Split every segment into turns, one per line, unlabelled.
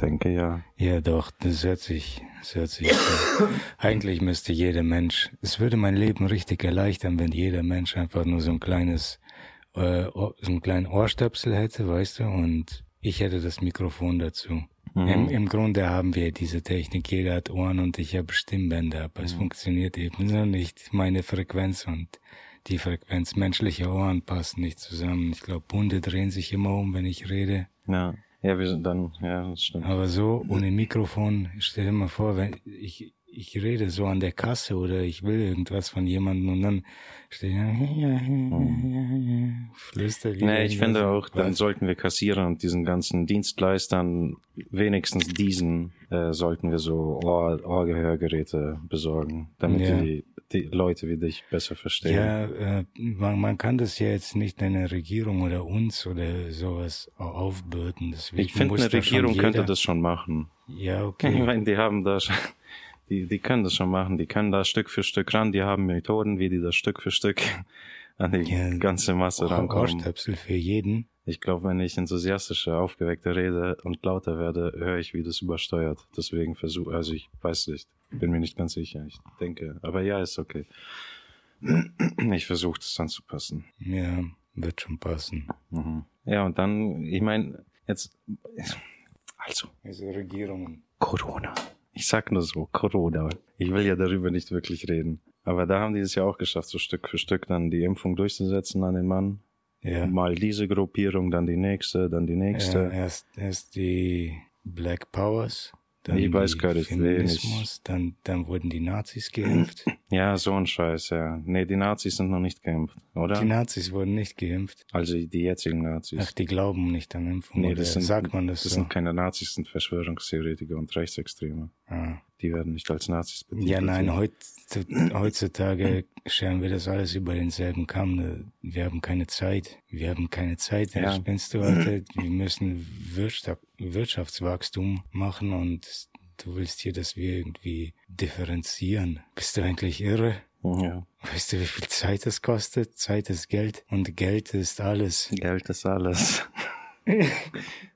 Denke ja.
Ja, doch, das hört sich, das hört sich. Eigentlich müsste jeder Mensch, es würde mein Leben richtig erleichtern, wenn jeder Mensch einfach nur so ein kleines, äh, so einen kleinen Ohrstöpsel hätte, weißt du, und ich hätte das Mikrofon dazu.
Mhm.
Im, Im Grunde haben wir diese Technik, jeder hat Ohren und ich habe Stimmbänder, aber
Mhm.
es funktioniert eben so nicht. Meine Frequenz und die Frequenz menschlicher Ohren passen nicht zusammen. Ich glaube, Bunde drehen sich immer um, wenn ich rede.
Ja. Ja, wir sind dann, ja, das stimmt.
Aber so ohne Mikrofon, stell dir mal vor, wenn ich, ich rede so an der Kasse oder ich will irgendwas von jemandem und dann stehe ich flüster wieder
Nee, ich finde auch, dann sollten wir Kassierern und diesen ganzen Dienstleistern wenigstens diesen äh, sollten wir so Ohr, Ohrgehörgeräte besorgen, damit
Ja.
die, die Leute wie dich besser verstehen.
Ja, äh, man, man kann das ja jetzt nicht einer Regierung oder uns oder sowas au- aufbürden. Deswegen
ich finde, eine Regierung könnte das schon machen.
Ja,
Ich
okay.
meine, die haben da schon, die, die können das schon machen. Die können da Stück für Stück ran. Die haben Methoden, wie die da Stück für Stück an die
Ja,
ganze Masse
Ohr-
rankommen.
Ohrstöpsel für jeden.
Ich glaube, wenn ich enthusiastischer, aufgeweckter rede und lauter werde, höre ich, wie das übersteuert. Deswegen versuche, also ich weiß nicht, bin mir nicht ganz sicher. Ich denke, aber ja, ist okay. Ich versuche das anzupassen.
Ja, wird schon passen.
Mhm. Ja, und dann, ich meine, jetzt, also,
Also Regierungen.
Corona. Ich sag nur so, Corona. Ich will ja darüber nicht wirklich reden. Aber da haben die es ja auch geschafft, so Stück für Stück dann die Impfung durchzusetzen an den Mann.
Ja.
Mal diese Gruppierung, dann die nächste, dann die nächste.
Ja, erst, erst die Black Powers, dann
Ich weiß gar nicht,
Feminismus, dann, dann wurden die Nazis geimpft.
Ja, so ein Scheiß, ja. Nee, die Nazis sind noch nicht geimpft, oder?
Die Nazis wurden nicht geimpft.
also die jetzigen Nazis.
Ach, die glauben nicht an Impfung.
nee, das sind,
sagt man das,
das
so?
sind keine Nazis, sind Verschwörungstheoretiker und Rechtsextreme.
ah.
Die werden nicht als Nazis betitelt.
Ja, nein, heut, heutzutage scheren wir das alles über denselben Kamm. Wir haben keine Zeit. Wir haben keine Zeit.
Ja.
Spinnst du, Alter? Wir müssen Wirtschaft, Wirtschaftswachstum machen und du willst hier, dass wir irgendwie differenzieren. Bist du eigentlich irre?
Ja,
Weißt du, wie viel Zeit es kostet? Zeit ist Geld und Geld ist alles.
Geld ist alles.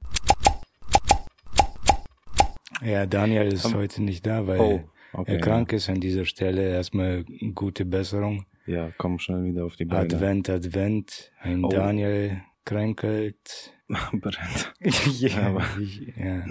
Ja, Daniel ist
Um,
heute nicht da, weil
Oh, okay.
er krank ist an dieser Stelle. Erstmal gute Besserung.
Ja, komm schnell wieder auf die Beine.
Advent, Advent. Ein
Oh.
Daniel kränkelt.
Brennt.
ja,
Aber-
ich, ja,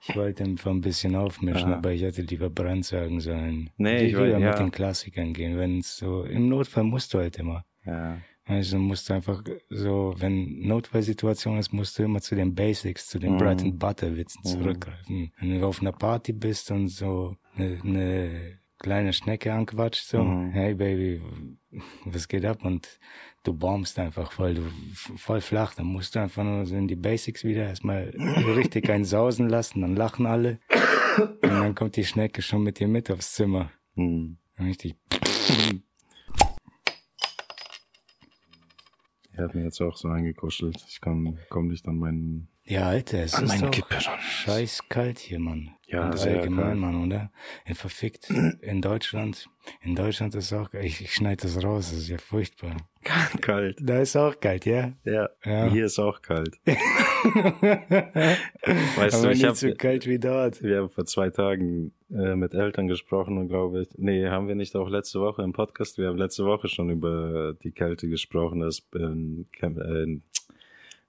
ich wollte einfach ein bisschen aufmischen,
Aha.
aber ich hätte lieber Brand sagen sollen.
Nee, ich wollt-
mit
ja.
den Klassikern gehen. Wenn es so, im Notfall musst du halt immer.
Ja.
Also musst du einfach so, wenn Notfallsituation ist, musst du immer zu den Basics, zu den
Mhm.
Bread and Butter Witzen
Mhm.
zurückgreifen. Wenn du auf einer Party bist und so eine, eine kleine Schnecke anquatscht, so,
Mhm.
hey Baby, was geht ab? Und du bombst einfach voll, du voll flach, dann musst du einfach nur so in die Basics wieder erstmal richtig einen sausen lassen, dann lachen alle. Und dann kommt die Schnecke schon mit dir mit aufs Zimmer.
Hm.
Richtig.
Er hat mir jetzt auch so eingekuschelt. Ich kann, komm nicht an meinen,
Ja, Alter, es
an
ist
meinen
doch
Kippe
scheiß kalt hier, Mann.
Ja,
Und
sehr
allgemein,
kalt.
Mann, oder? In verfickt. In Deutschland, in Deutschland ist auch, ich, ich schneide das raus, das ist ja furchtbar.
Kalt.
Da ist auch kalt, ja?
Ja.
Ja.
Hier ist auch kalt.
Weißt
du,
Aber
ich
nicht
hab-
so kalt wie dort.
Wir haben vor zwei Tagen äh, mit Eltern gesprochen und glaube ich, nee, haben wir nicht auch letzte Woche im Podcast, wir haben letzte Woche schon über die Kälte gesprochen, dass in, Kem- äh, in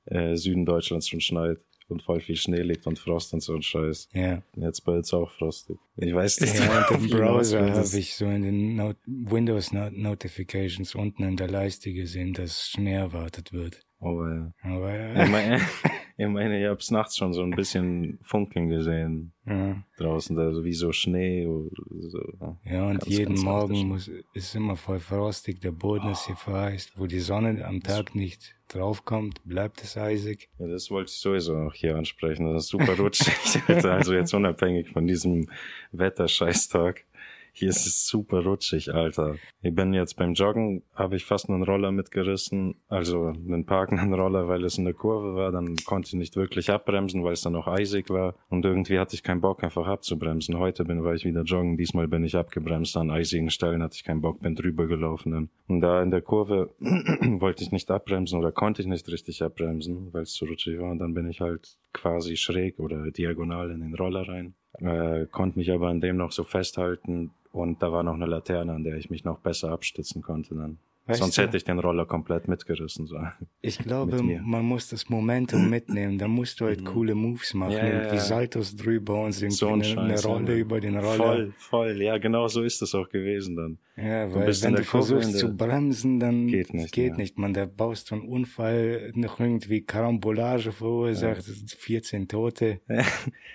äh, Süden Deutschlands schon schneit und voll viel Schnee liegt und Frost und so ein Scheiß.
Ja.
Jetzt bei uns auch frostig. Ich weiß nicht,
Ja, und im
ich hinaus
Browser habe ich so in den Not Windows Not Notifications unten in der Leiste gesehen, dass Schnee erwartet wird.
Aber ja.
Aber
Ich
ja.
meine, ich, meine, ich hab's nachts schon so ein bisschen funkeln gesehen
ja.
draußen, also wie so Schnee oder so. ja.
Und
Ganz,
jeden
ganz
Morgen muss, ist immer voll frostig, der Boden ist hier vereist. Wo die Sonne am Tag nicht draufkommt, bleibt es eisig.
Ja, das wollte ich sowieso noch hier ansprechen. Das ist super rutschig. Also jetzt unabhängig von diesem Wetterscheißtag. Hier ist es super rutschig, Alter. Ich bin jetzt beim Joggen, habe ich fast einen Roller mitgerissen, also einen parkenden Roller, weil es in der Kurve war. Dann konnte ich nicht wirklich abbremsen, weil es dann auch eisig war. Und irgendwie hatte ich keinen Bock, einfach abzubremsen. Heute bin, war ich wieder joggen. Diesmal bin ich abgebremst. An eisigen Stellen hatte ich keinen Bock, bin drüber gelaufen. Und da in der Kurve wollte ich nicht abbremsen oder konnte ich nicht richtig abbremsen, weil es zu rutschig war. Und dann bin ich halt quasi schräg oder diagonal in den Roller rein. Äh, konnte mich aber an dem noch so festhalten und da war noch eine Laterne, an der ich mich noch besser abstützen konnte dann.
Weißt
Sonst
du-
hätte ich den Roller komplett mitgerissen. So.
Ich glaube, man muss das Momentum mitnehmen. Da musst du halt coole Moves machen.
Ja, ja, ja.
Saltos drüber und irgendwie
So ein
eine, eine Rolle
ja.
über den Roller.
Voll, voll. Ja, genau so ist es auch gewesen dann.
Ja,
Du
weil
in
wenn du
Kurve
versuchst zu bremsen, dann
Geht nicht,
geht
ja.
nicht. Man, da baust du einen Unfall, noch irgendwie Karambolage verursacht, 14 Tote.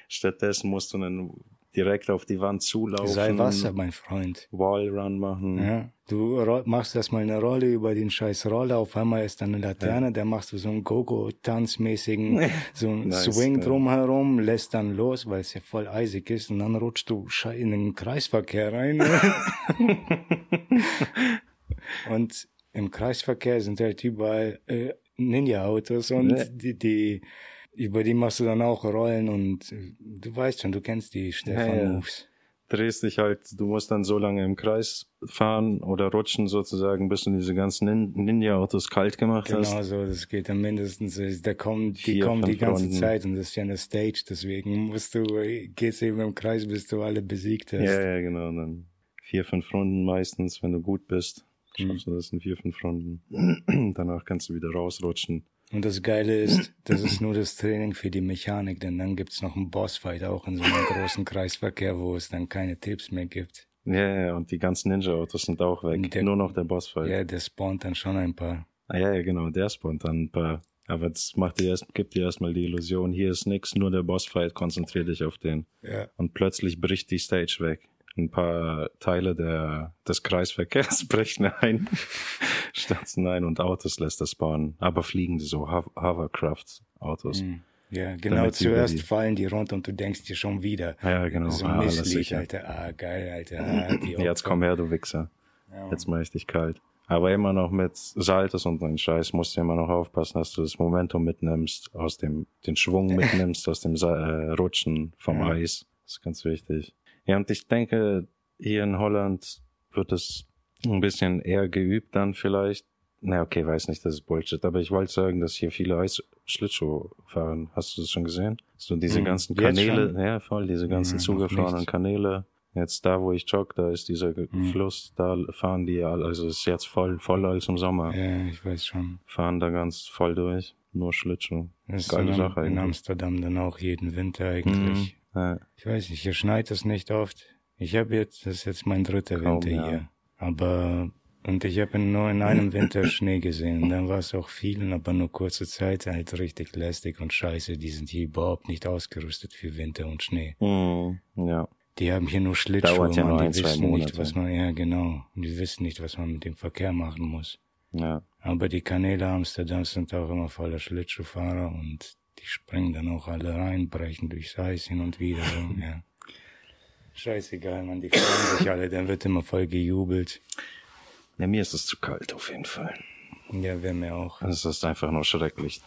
Stattdessen musst du dann direkt auf die Wand zulaufen.
Sei Wasser, mein Freund.
Wallrun machen.
Ja, du machst erstmal eine Rolle über den scheiß Roller, auf einmal ist da eine Laterne, da machst du so einen Gogo-Tanzmäßigen, so einen
Nice,
Swing
ja.
drumherum, lässt dann los, weil es ja voll eisig ist und dann rutscht du in den Kreisverkehr rein. und im Kreisverkehr sind halt überall äh, Ninja-Autos und
Ja.
die, die, über die machst du dann auch Rollen und äh, du weißt schon, du kennst die
Ja, ja.
Stefan-Moves.
Drehst dich halt, du musst dann so lange im Kreis fahren oder rutschen sozusagen, bis du diese ganzen Nin Ninja-Autos kalt gemacht hast.
Genau so, das geht dann mindestens, äh, da kommen, die
Vier,
kommen die ganze
Runden.
Zeit und das ist ja eine Stage, deswegen musst du, äh, geht's eben im Kreis, bis du alle besiegt hast.
Ja, ja, genau. Und dann vier, fünf Runden meistens, wenn du gut bist.
Mhm.
Schaffst du das in vier, fünf Runden. Danach kannst du wieder rausrutschen.
Und das Geile ist, das ist nur das Training für die Mechanik, denn dann gibt's noch einen Bossfight auch in so einem großen Kreisverkehr, wo es dann keine Tipps mehr gibt.
Ja, ja, und die ganzen Ninja-Autos sind auch weg.
Der-
Nur noch der Bossfight.
Ja, der spawnt dann schon ein paar.
Ah, ja, ja, genau, der spawnt dann ein paar. Aber das macht dir erst, gibt dir erstmal die Illusion, hier ist nix, nur der Bossfight, konzentrier dich auf den.
Ja.
Und plötzlich bricht die Stage weg. Ein paar Teile der, des Kreisverkehrs brechen ein, stürzen ein und Autos lässt er spawnen. Aber fliegende so Ho- Hovercraft-Autos.
Mhm. Ja, genau,
Damit
zuerst
die-
fallen die runter und du denkst dir schon wieder.
Ja, genau.
So
ah,
misslich,
sicher.
Alter. Ah, geil, Alter. Ah,
Jetzt komm her, du Wichser.
Ja,
Jetzt mach ich dich kalt. Aber immer noch mit Saltos und dein Scheiß musst du immer noch aufpassen, dass du das Momentum mitnimmst, aus dem, den Schwung mitnimmst, aus dem Sa äh, Rutschen vom
Ja.
Eis. Das ist ganz wichtig. Ja, und ich denke, hier in Holland wird es ein bisschen eher geübt dann vielleicht. Na, okay, weiß nicht, das ist Bullshit. Aber ich wollte sagen, dass hier viele Eis-Schlittschuh fahren. Hast du das schon gesehen? So diese
Hm,
ganzen Kanäle, ja voll, diese ganzen
Ja, noch
zugefrorenen. Kanäle. Jetzt da, wo ich jogge, da ist dieser Ge-
Hm.
Fluss, da fahren die, also es ist jetzt voll, voller als im Sommer.
ja, ich weiß schon.
Fahren da ganz voll durch. Nur Schlittschuh.
Das ist
Geile
in,
Sache
in
eigentlich.
Amsterdam dann auch jeden Winter eigentlich.
Ja.
Ich weiß nicht, hier schneit es nicht oft. Ich habe jetzt, das ist jetzt mein dritter
Kaum,
Winter
ja.
hier. Aber, und ich habe nur in einem Winter Schnee gesehen. Und dann war es auch viel, aber nur kurze Zeit, halt richtig lästig und scheiße. Die sind hier überhaupt nicht ausgerüstet für Winter und Schnee.
Mhm. ja.
Die haben hier nur Schlittschuhe,
ja nur
Die wissen nicht,
Monate.
was man, ja genau. Die wissen nicht, was man mit dem Verkehr machen muss.
Ja.
Aber die Kanäle Amsterdams sind auch immer voller Schlittschuhfahrer und die springen dann auch alle rein, brechen durchs Eis hin und wieder. Ja. Scheißegal, man, die freuen sich alle, dann wird immer voll gejubelt.
ja. Mir ist es zu kalt auf jeden Fall.
Ja, wäre mir auch.
Es ist einfach nur schrecklich.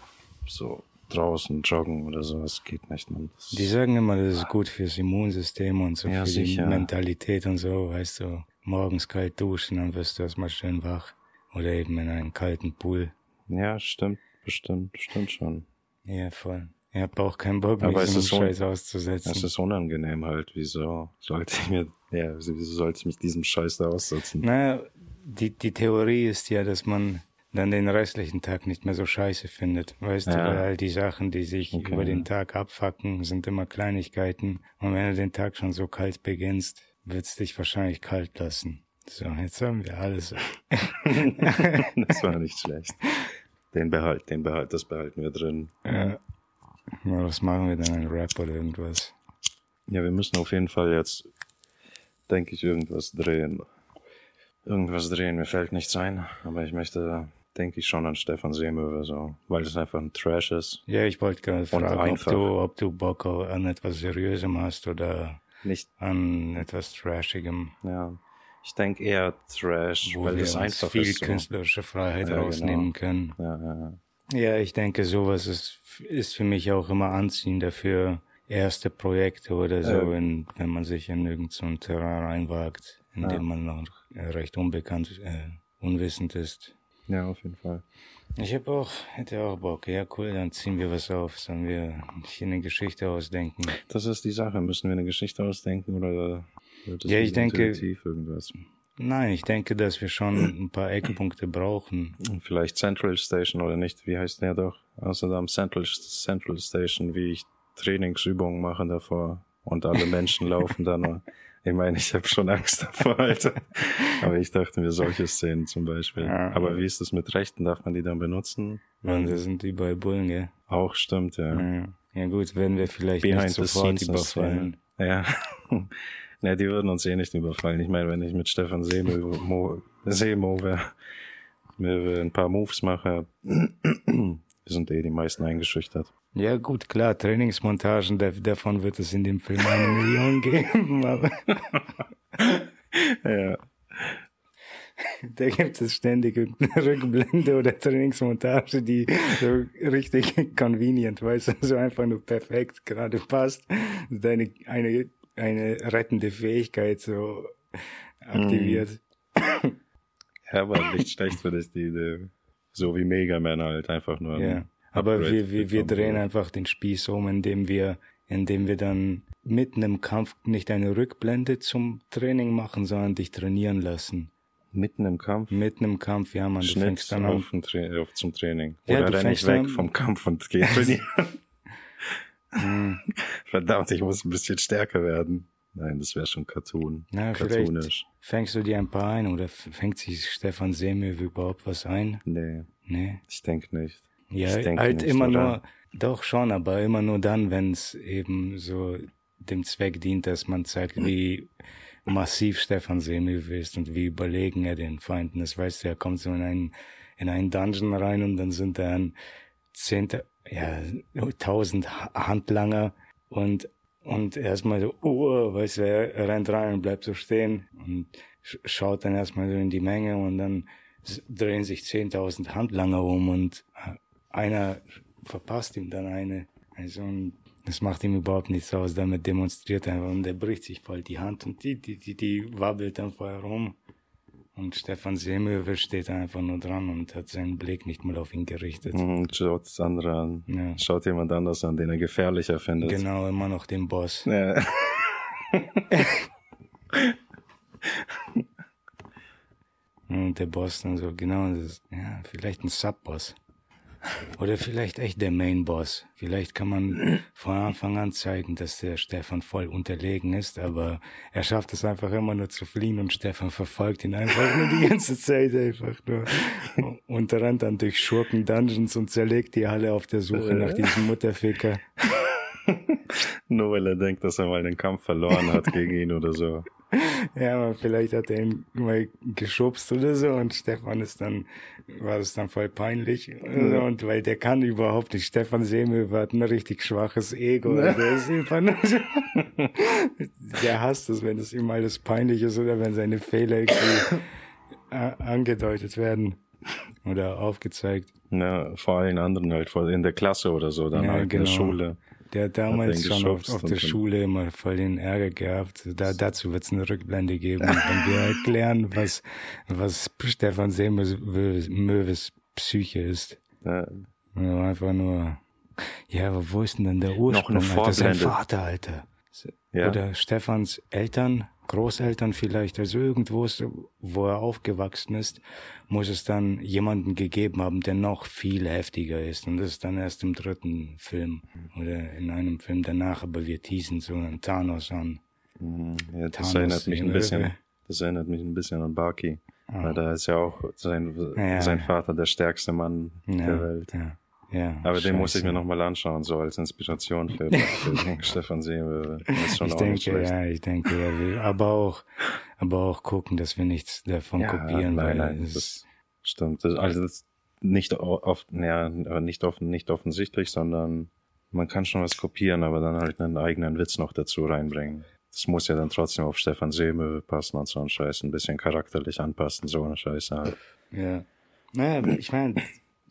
So draußen joggen oder sowas geht nicht. Man.
Die sagen immer, das ist gut fürs Immunsystem und so,
Ja,
für
sicher.
die Mentalität und so, weißt du. Morgens kalt duschen, dann wirst du erstmal schön wach. Oder eben in einen kalten Pool.
ja, stimmt, bestimmt, stimmt schon.
Ja, voll. Ich hab auch keinen Bock,
Aber
mich
es
so
ist so-
Scheiß auszusetzen.
Es ist unangenehm halt. Wieso sollte ich mir, ja, wieso sollte ich mich diesem Scheiß da aussetzen?
Naja, die, die Theorie ist ja, dass man dann den restlichen Tag nicht mehr so scheiße findet. Weißt du,
Ja.
weil all die Sachen, die sich
Okay.
über den Tag abfacken, sind immer Kleinigkeiten. Und wenn du den Tag schon so kalt beginnst, wird's dich wahrscheinlich kalt lassen. So, jetzt haben wir alles.
das war nicht schlecht. Den behalt, den behalt, das behalten wir drin.
Ja. Mal, Was machen wir dann? Ein Rap oder irgendwas?
Ja, wir müssen auf jeden Fall jetzt, denke ich, irgendwas drehen. Irgendwas drehen, mir fällt nichts ein, aber ich möchte, denke ich, schon an Stefan Seemöwe, so, weil es einfach ein Trash ist.
Ja, ich wollte gerade fragen, ob du, ob du Bock auf- an etwas Seriösem hast oder
Nicht,
an etwas Trashigem,
ja. Ich denke eher Trash,
wo
weil
wir
es einfach
viel
ist. So.
künstlerische Freiheit
Ja, genau.
rausnehmen können.
Ja, ja, ja.
Ja, ich denke, sowas ist, ist für mich auch immer anziehender für erste Projekte oder so, wenn, wenn man sich in irgendein so Terrain reinwagt, in dem man noch äh, recht unbekannt, äh, unwissend ist.
ja, auf jeden Fall.
Ich habe auch, hätte auch Bock. Ja, cool, dann ziehen wir was auf. Sollen wir hier eine Geschichte ausdenken?
Das ist die Sache. Müssen wir eine Geschichte ausdenken oder wird es
Ja, ich denke-
irgendwas?
Nein, ich denke, dass wir schon ein paar Eckpunkte brauchen.
Vielleicht Central Station oder nicht. Wie heißt der doch? Außerdem Central, Central Station, wie ich Trainingsübungen mache davor und alle Menschen laufen da nur. Ich meine, ich habe schon Angst davor, Alter. Aber ich dachte mir solche Szenen zum Beispiel.
Ja.
Aber wie ist es mit Rechten? Darf man die dann benutzen?
Und das sind überall Bullen, gell?
Auch stimmt, ja.
Ja, ja gut, werden wir vielleicht
Behind
nicht sofort überfallen.
Ja. Ja, die würden uns eh nicht überfallen. Ich meine, wenn ich mit Stefan Mo, mir ein paar Moves mache, sind eh die meisten eingeschüchtert.
Ja gut, klar, Trainingsmontagen, da- davon wird es in dem Film eine Million geben, aber
Ja.
da gibt es ständig irgendeine Rückblende oder Trainingsmontage, die so richtig convenient, weißt du, so einfach nur perfekt gerade passt, deine eine, eine rettende Fähigkeit so aktiviert.
Ja, aber nicht schlecht für dich, die Idee. So wie Mega Man halt, einfach nur.
Ja. Aber wir, wir, wir drehen einfach den Spieß um, indem wir, indem wir dann mitten im Kampf nicht eine Rückblende zum Training machen, sondern dich trainieren lassen.
Mitten im Kampf.
Mitten im Kampf, ja, man, du
Schnitt
fängst dann an.
auf, Tra auf zum Training.
Ja,
Oder
du
renn ich weg
an-
vom Kampf und gehe trainieren.
Hm.
Verdammt, ich muss ein bisschen stärker werden. Nein, das wäre schon Cartoon.
Na,
Cartoonisch.
fängst du dir ein paar ein oder fängt sich Stefan Seemöwe überhaupt was ein?
Nee,
Nee.
ich denke nicht.
Ja,
Ich denke
halt
nicht,
immer
oder?
nur, doch schon, aber immer nur dann, wenn es eben so dem Zweck dient, dass man zeigt, wie massiv Stefan Seemöwe ist und wie überlegen er den Feinden ist. Weißt du, er kommt so in einen, in einen Dungeon rein und dann sind da ein zehnte, ja, tausend Ha- Handlanger und, und erstmal so, oh, weißt du, er, rennt rein und bleibt so stehen und sch schaut dann erstmal so in die Menge und dann drehen sich zehntausend Handlanger um und äh, einer verpasst ihm dann eine. Also und das macht ihm überhaupt nichts aus, damit demonstriert er und er bricht sich voll die Hand und die, die, die, die wabbelt dann vorher rum. Und Stefan Seemöwe steht einfach nur dran und hat seinen Blick nicht mal auf ihn gerichtet.
Mhm, schaut das andere an.
Ja.
Schaut jemand anders an, den er gefährlicher findet.
Genau, immer noch den Boss.
Ja.
Und der Boss dann so, genau, das ist, ja, vielleicht ein Sub-Boss. Oder vielleicht echt der Main-Boss. Vielleicht kann man von Anfang an zeigen, dass der Stefan voll unterlegen ist, aber er schafft es einfach immer nur zu fliehen und Stefan verfolgt ihn einfach nur die ganze Zeit einfach nur. Und rennt dann durch Schurken-Dungeons und zerlegt die alle auf der Suche nach diesem Mutterficker.
Nur weil er denkt, dass er mal den Kampf verloren hat gegen ihn oder so.
Ja, aber vielleicht hat er ihn mal geschubst oder so und Stefan ist dann, war es dann voll peinlich. Und, und weil der kann überhaupt nicht. Stefan Seemöwe hat ein richtig schwaches Ego. Der ist einfach nur so, der hasst es, wenn es ihm alles peinlich ist oder wenn seine Fehler irgendwie angedeutet werden oder aufgezeigt.
Ja, vor allen anderen halt, vor- in der Klasse oder so, dann
Ja,
halt in der
genau.
Schule.
Der hat damals schon auf, auf der Schule immer voll den Ärger gehabt. Da, dazu wird es eine Rückblende geben, wenn wir erklären, was, was Stefan Seemöwes Psyche ist.
Ja,
einfach nur, ja, aber wo ist denn denn der Ursprung?
eine
Alter? Sein. Vater, Alter.
ja.
Oder Stefans Eltern, Großeltern vielleicht, also irgendwo, wo er aufgewachsen ist, muss es dann jemanden gegeben haben, der noch viel heftiger ist. Und das ist dann erst im dritten Film oder in einem Film danach, aber wir teasen so einen Thanos an.
Mhm. ja das
Thanos
erinnert mich ein bisschen, das erinnert mich ein bisschen an Baki. Weil da ist ja auch sein,
Ja.
sein Vater der stärkste Mann
Ja,
der Welt.
Ja, ja,
Aber den muss ich
scheiße.
mir nochmal anschauen, so als Inspiration für, für Stefan Seewe. Das ist schon
Ich
auch nicht
denke,
schlecht.
ja, ich denke, er will, aber auch, aber auch gucken, dass wir nichts davon
Ja,
kopieren,
nein,
weil
nein,
es
das stimmt. Das, also das nicht oft, ja, nicht offen, nicht offensichtlich, sondern man kann schon was kopieren, aber dann halt einen eigenen Witz noch dazu reinbringen. das muss ja dann trotzdem auf Stefan Seemöwe passen und so ein Scheiß, ein bisschen charakterlich anpassen, so eine Scheiße halt.
Ja. Naja, ich meine,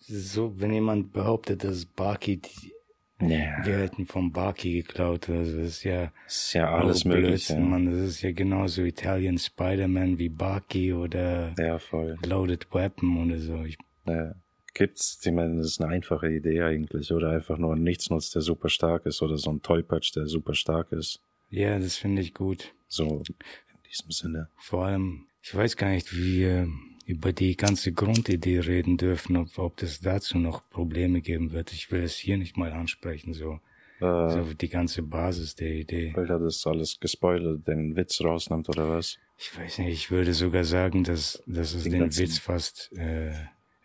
so, wenn jemand behauptet, dass Baki, die,
Ja.
wir hätten vom Baki geklaut, also das ist ja
Das ist ja alles
auch
möglich.
Blödsinn,
Ja.
Mann. Das ist ja genauso Italian Spider-Man wie Baki oder
ja, voll.
Loaded Weapon oder so. Ich,
Ja. Gibt's, ich meine, das ist eine einfache Idee eigentlich, oder einfach nur ein Nichtsnutz, der super stark ist, oder so ein Tollpatsch, der super stark ist.
ja, das finde ich gut.
So, in diesem Sinne.
Vor allem, ich weiß gar nicht, wie wir über die ganze Grundidee reden dürfen, ob, ob es dazu noch Probleme geben wird. Ich will es hier nicht mal ansprechen, so,
Äh,
so die ganze Basis der Idee.
weil er das alles gespoilert, den Witz rausnimmt, oder was?
Ich weiß nicht, ich würde sogar sagen, dass, dass es
Den
den Witz fast äh,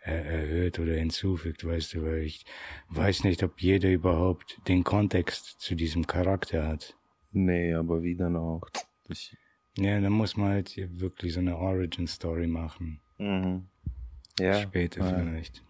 er, erhöht oder hinzufügt, weißt du, weil ich weiß nicht, ob jeder überhaupt den Kontext zu diesem Charakter hat.
Nee, aber wie dann auch? Ich,
Ja, dann muss man halt wirklich so eine Origin-Story machen.
Mhm. Ja.
Später
ja.
vielleicht.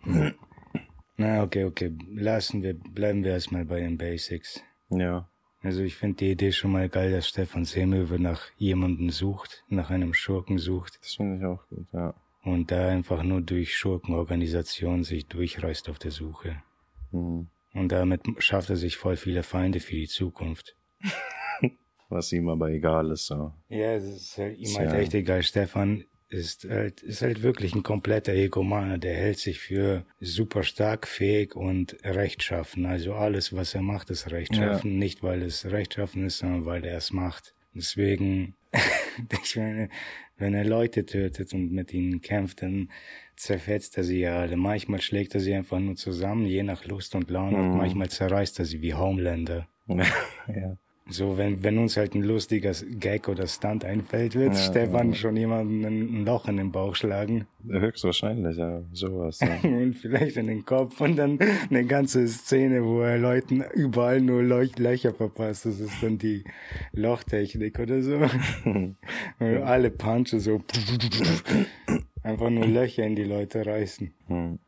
Na, okay, okay. Lassen wir, bleiben wir erstmal bei den Basics.
Ja.
Also ich finde die Idee schon mal geil, dass Stefan Seemöwe nach jemandem sucht, nach einem Schurken sucht
Das finde ich auch gut, ja.
und da einfach nur durch Schurkenorganisation sich durchreißt auf der Suche.
Mhm.
Und damit schafft er sich voll viele Feinde für die Zukunft.
Was ihm aber egal ist, so.
Ja, es ist halt ihm halt echt egal. Stefan ist halt, ist halt wirklich ein kompletter Egomaner. Der hält sich für super stark, fähig und rechtschaffen. Also alles, was er macht, ist rechtschaffen. Nicht, weil es rechtschaffen ist, sondern weil er es macht. Deswegen, ich meine, wenn er Leute tötet und mit ihnen kämpft, dann zerfetzt er sie ja alle. Manchmal schlägt er sie einfach nur zusammen, je nach Lust und Laune. Und
Mhm.
manchmal zerreißt er sie wie Homelander.
ja.
So, wenn, wenn uns halt ein lustiger Gag oder Stunt einfällt, wird
Ja,
Stefan
ja.
schon jemanden ein Loch in den Bauch schlagen
Höchstwahrscheinlich, ja. Sowas, ja.
und vielleicht in den Kopf und dann eine ganze Szene, wo er Leuten überall nur Leuch Löcher verpasst. Das ist dann die Lochtechnik oder so. Alle Punches so einfach nur Löcher in die Leute reißen.
Hm.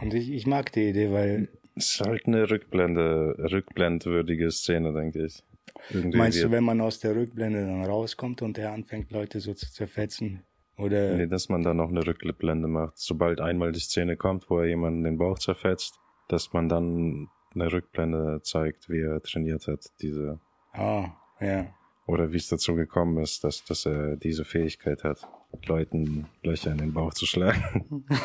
Und ich, ich mag die Idee, weil
Es ist halt eine Rückblende, rückblendwürdige Szene, denke ich. Irgendwie
meinst du, wenn man aus der Rückblende dann rauskommt und er anfängt, Leute so zu zerfetzen? Oder
Nee, dass man dann noch eine Rückblende macht. Sobald einmal die Szene kommt, wo er jemanden den Bauch zerfetzt, dass man dann eine Rückblende zeigt, wie er trainiert hat, diese,
Ah, ja.
oder wie es dazu gekommen ist, dass, dass er diese Fähigkeit hat, Leuten Löcher in den Bauch zu schlagen.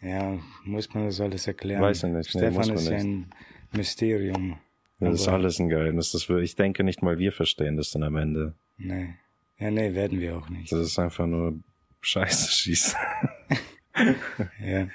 Ja, muss man das alles erklären?
Weiß ich nicht, nee,
Stefan
man
ist
nicht.
ein Mysterium.
Das ist alles ein Geheimnis. Das wir, ich denke nicht mal wir verstehen das dann am Ende.
Nee. Ja, nee, werden wir auch nicht.
Das ist einfach nur Scheiße schießen.
Ja.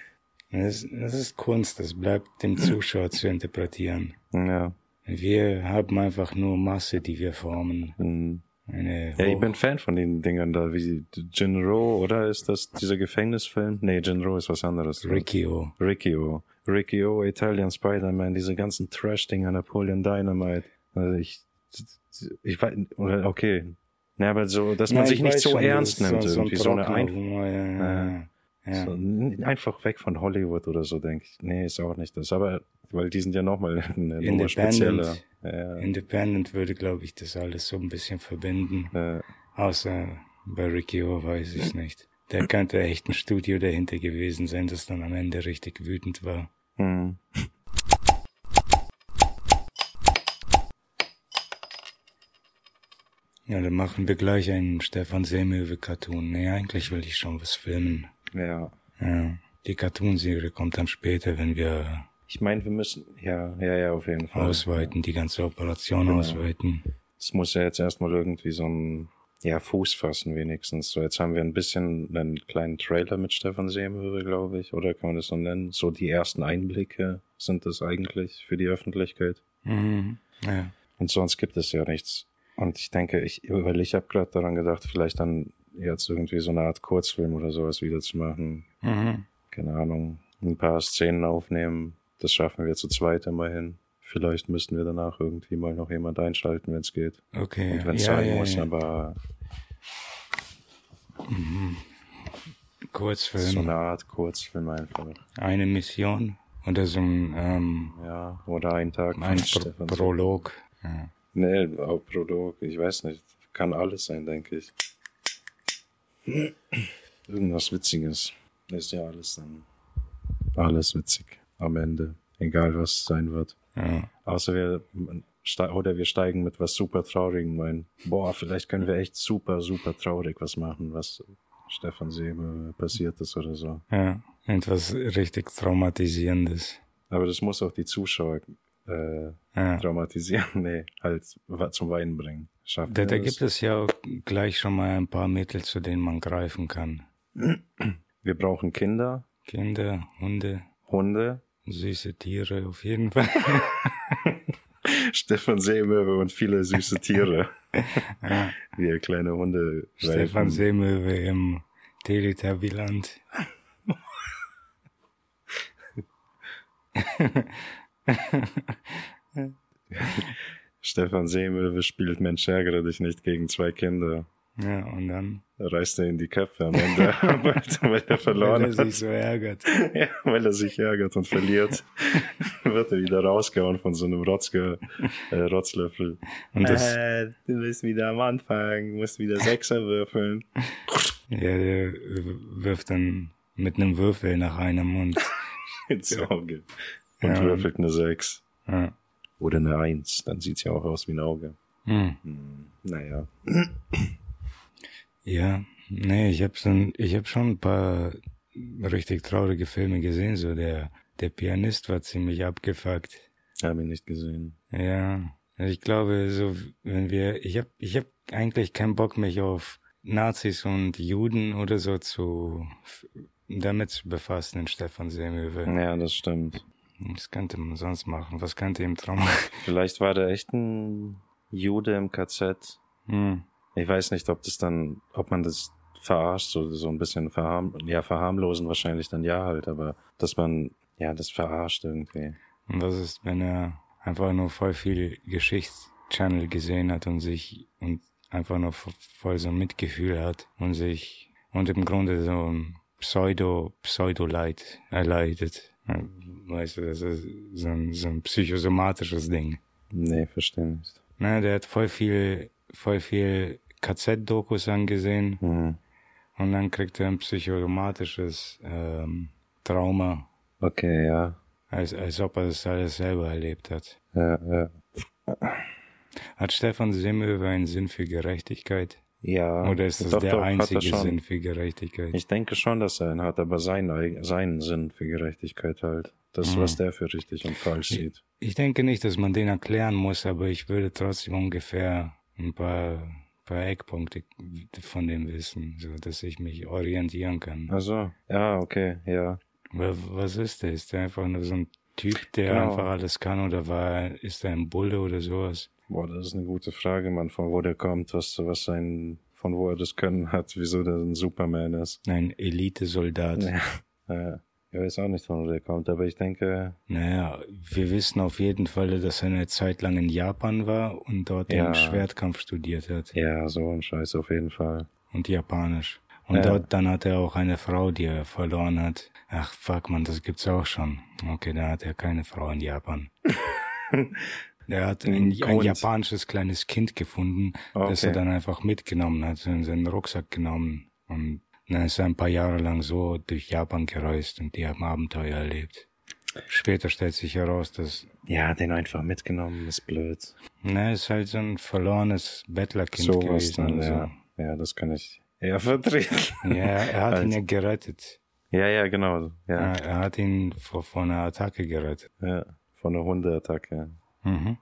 Das, das ist Kunst, das bleibt dem Zuschauer zu interpretieren.
ja.
Wir haben einfach nur Masse, die wir formen.
hm.
Eine
Ja, ich bin Fan von den Dingern da, wie Jinro, oder ist das dieser Gefängnisfilm? Nee, Jinro ist was anderes.
Rikio.
Riccio. Riccio, Italian Spider-Man, diese ganzen Trash-Dinger, Napoleon Dynamite. Also ich, ich weiß, okay. Ja, aber so, dass man
Ja,
sich
ich
nicht so
schon,
ernst nimmt,
so,
irgendwie
so
so
ein
eine
Trockener
ein,
ja, ja,
so, einfach weg von Hollywood oder so, denke ich. Nee, ist auch nicht das. Aber, weil die sind ja nochmal eine Nummer spezieller. Ja,
Independent würde, glaube ich, das alles so ein bisschen verbinden. Außer bei Rikio weiß ich nicht. Der könnte echt ein Studio dahinter gewesen sein, das dann am Ende richtig wütend war.
Hm.
Ja, dann machen wir gleich einen Stefan Seemöwe-Cartoon. Nee, eigentlich will ich schon was filmen.
ja.
Ja. Die Cartoonserie kommt dann später, wenn wir
Ich meine, wir müssen, ja, ja, ja, auf jeden Fall.
ausweiten, die ganze Operation
Genau.
ausweiten.
Es muss ja jetzt erstmal irgendwie so ein, ja, Fuß fassen wenigstens. So, jetzt haben wir ein bisschen einen kleinen Trailer mit Stefan Seemöwe, glaube ich, oder kann man das so nennen? So die ersten Einblicke sind das eigentlich für die Öffentlichkeit.
Mhm. Ja.
Und sonst gibt es ja nichts. Und ich denke, ich, weil ich habe gerade daran gedacht, vielleicht dann jetzt irgendwie so eine Art Kurzfilm oder sowas wieder zu machen.
Mhm.
Keine Ahnung, ein paar Szenen aufnehmen. Das schaffen wir zu zweit immerhin. Vielleicht müssten wir danach irgendwie mal noch jemand einschalten, wenn es geht.
Okay.
Und wenn es
ja,
sein
ja,
muss,
ja.
aber
Kurzfilm.
so eine Art Kurzfilm einfach.
Eine Mission oder so ein, ähm,
Ja, oder einen Tag
ein Pro. Prolog. Ja.
Nee, auch Produkt, ich weiß nicht. Kann alles sein, denke ich. Irgendwas Witziges. Ist ja alles dann. Alles witzig. Am Ende. Egal was es sein wird.
Ja.
Außer wir, oder wir steigen mit was super Traurigem ein. Boah, vielleicht können wir echt super, super traurig was machen, was Stefan Seebe passiert ist oder so.
ja. Etwas richtig Traumatisierendes.
Aber das muss auch die Zuschauer äh,
Ja.
traumatisieren. Nee, halt zum Weinen bringen. Schaffen
Da, da gibt es ja auch gleich schon mal ein paar Mittel, zu denen man greifen kann.
Wir brauchen Kinder,
Kinder, Hunde,
Hunde,
süße Tiere auf jeden Fall.
Stefan Seemöwe und viele süße Tiere.
Ja.
Wir kleine Hunde.
Stefan Seemöwe im Teletubbyland.
Stefan Seemöwe spielt Mensch ärgere dich nicht gegen zwei Kinder.
Ja, und dann,
Da reißt er in die Köpfe am Ende, weil, weil er verloren
weil er sich
hat.
so ärgert.
Ja, weil er sich ärgert und verliert, wird er wieder rausgehauen von so einem Rotzge, äh, Rotzlöffel.
Und das,
äh, du bist wieder am Anfang, musst wieder Sechser würfeln.
ja, der wirft dann mit einem Würfel nach einem Mund.
Ins Auge. Und
Ja.
würfelt eine Sechs.
Ja.
Oder eine Eins. Dann sieht's ja auch aus wie ein Auge.
Hm.
Hm, naja.
Ja, nee, ich habe schon, ich habe schon ein paar richtig traurige Filme gesehen. So der der Pianist war ziemlich abgefuckt.
Hab ihn nicht gesehen.
Ja, also ich glaube, so wenn wir, ich habe, ich habe eigentlich keinen Bock mich auf Nazis und Juden oder so zu damit zu befassen in Stefan Seemöwe.
Ja, das stimmt.
Was könnte man sonst machen? Was könnte ihm Traum?
Vielleicht war der echt ein Jude im KZ.
hm.
Ich weiß nicht, ob das dann, ob man das verarscht, so, so ein bisschen verharm, ja, verharmlosen wahrscheinlich dann ja halt, aber dass man, ja, das verarscht irgendwie.
Und was ist, wenn er einfach nur voll viel Geschichtschannel gesehen hat und sich und einfach nur vo- voll so ein Mitgefühl hat und sich und im Grunde so ein Pseudo Pseudo-Leid erleidet. Weißt du, das ist so ein, so ein psychosomatisches Ding.
Nee, verstehe nicht.
Na, der hat voll viel, voll viel KZ-Dokus angesehen
Hm.
und dann kriegt er ein psychosomatisches ähm, Trauma,
Okay, ja.
als, als ob er das alles selber erlebt hat.
Ja, ja.
Hat Stefan Seemöwe einen Sinn für Gerechtigkeit?
Ja.
Oder ist das
doch,
der
doch,
einzige
schon.
Sinn für Gerechtigkeit?
Ich denke schon, dass er einen hat, aber sein, seinen Sinn für Gerechtigkeit halt. Das,
Mhm.
was der für richtig und falsch sieht.
Ich denke nicht, dass man den erklären muss, aber ich würde trotzdem ungefähr ein paar, paar Eckpunkte von dem wissen, so dass ich mich orientieren kann.
Also, ja, okay, ja.
Wa- Was ist der? Ist der einfach nur so ein Typ, der
Genau.
einfach alles kann oder war, ist er ein Bulle oder sowas?
Boah, das ist eine gute Frage, Mann, von wo der kommt, was, was sein, von wo er das Können hat, wieso der ein Superman ist.
Ein Elitesoldat.
Ja. Ja. Ich weiß auch nicht, wo der kommt, aber ich denke,
Naja, wir wissen auf jeden Fall, dass er eine Zeit lang in Japan war und dort
Ja.
den Schwertkampf studiert hat.
ja, so ein Scheiß auf jeden Fall.
und Japanisch. Und
Ja.
dort dann hat er auch eine Frau, die er verloren hat. Ach fuck man, das gibt's auch schon. Okay, da hat er keine Frau in Japan. er hat ein, ein japanisches kleines Kind gefunden, das
Okay.
er dann einfach mitgenommen hat, in seinen Rucksack genommen. Und dann ist er ein paar Jahre lang so durch Japan gereist und die haben Abenteuer erlebt. Später stellt sich heraus, dass,
Ja, den einfach mitgenommen, ist blöd.
ne, ist halt so ein verlorenes Bettlerkind
So
gewesen.
dann,
und so.
ja. Ja, das kann ich eher vertreten.
Ja, er hat ihn
Also-
ja gerettet.
Ja, ja, genau.
Ja.
Ja,
er hat ihn vor, vor einer Attacke gerettet.
ja. Von einer Hundeattacke.
Mhm.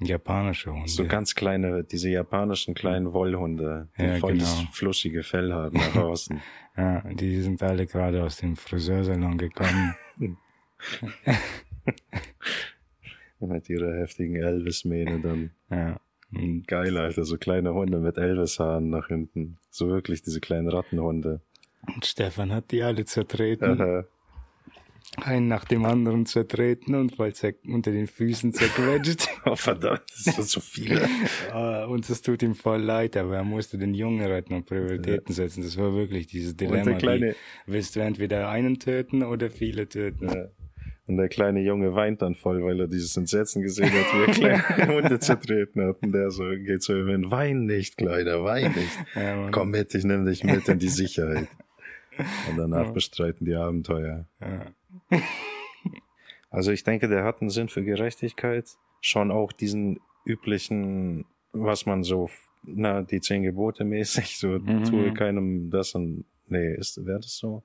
Japanische Hunde.
So ganz kleine, diese japanischen kleinen Wollhunde, die
Ja,
voll das
genau.
fluschige Fell haben nach außen.
ja, die sind alle gerade aus dem Friseursalon gekommen.
mit ihrer heftigen Elvis-Mähne dann.
ja.
Geil, Alter, so kleine Hunde mit Elvis-Haaren nach hinten. So wirklich diese kleinen Rattenhunde.
und Stefan hat die alle zertreten.
Aha.
Einen nach dem anderen zertreten und weil unter den Füßen zerquetscht.
oh, verdammt, das sind so viele.
Ah, und es tut ihm voll leid, aber er musste den Jungen retten und Prioritäten setzen. Das war wirklich dieses Dilemma.
kleine,
willst du entweder einen töten oder viele töten?
ja. Und der kleine Junge weint dann voll, weil er dieses Entsetzen gesehen hat, wie er kleine Hunde zertreten hat. Und der so geht so hin, wein nicht, Kleiner, wein nicht. Ja, Komm mit, ich nehme dich mit in die Sicherheit. Und danach ja. bestreiten die Abenteuer. Ja. Also ich denke, der hat einen Sinn für Gerechtigkeit. Schon auch diesen üblichen, was man so, na, die zehn Gebote mäßig, so mhm. tue keinem das und, nee, ist, wäre das so?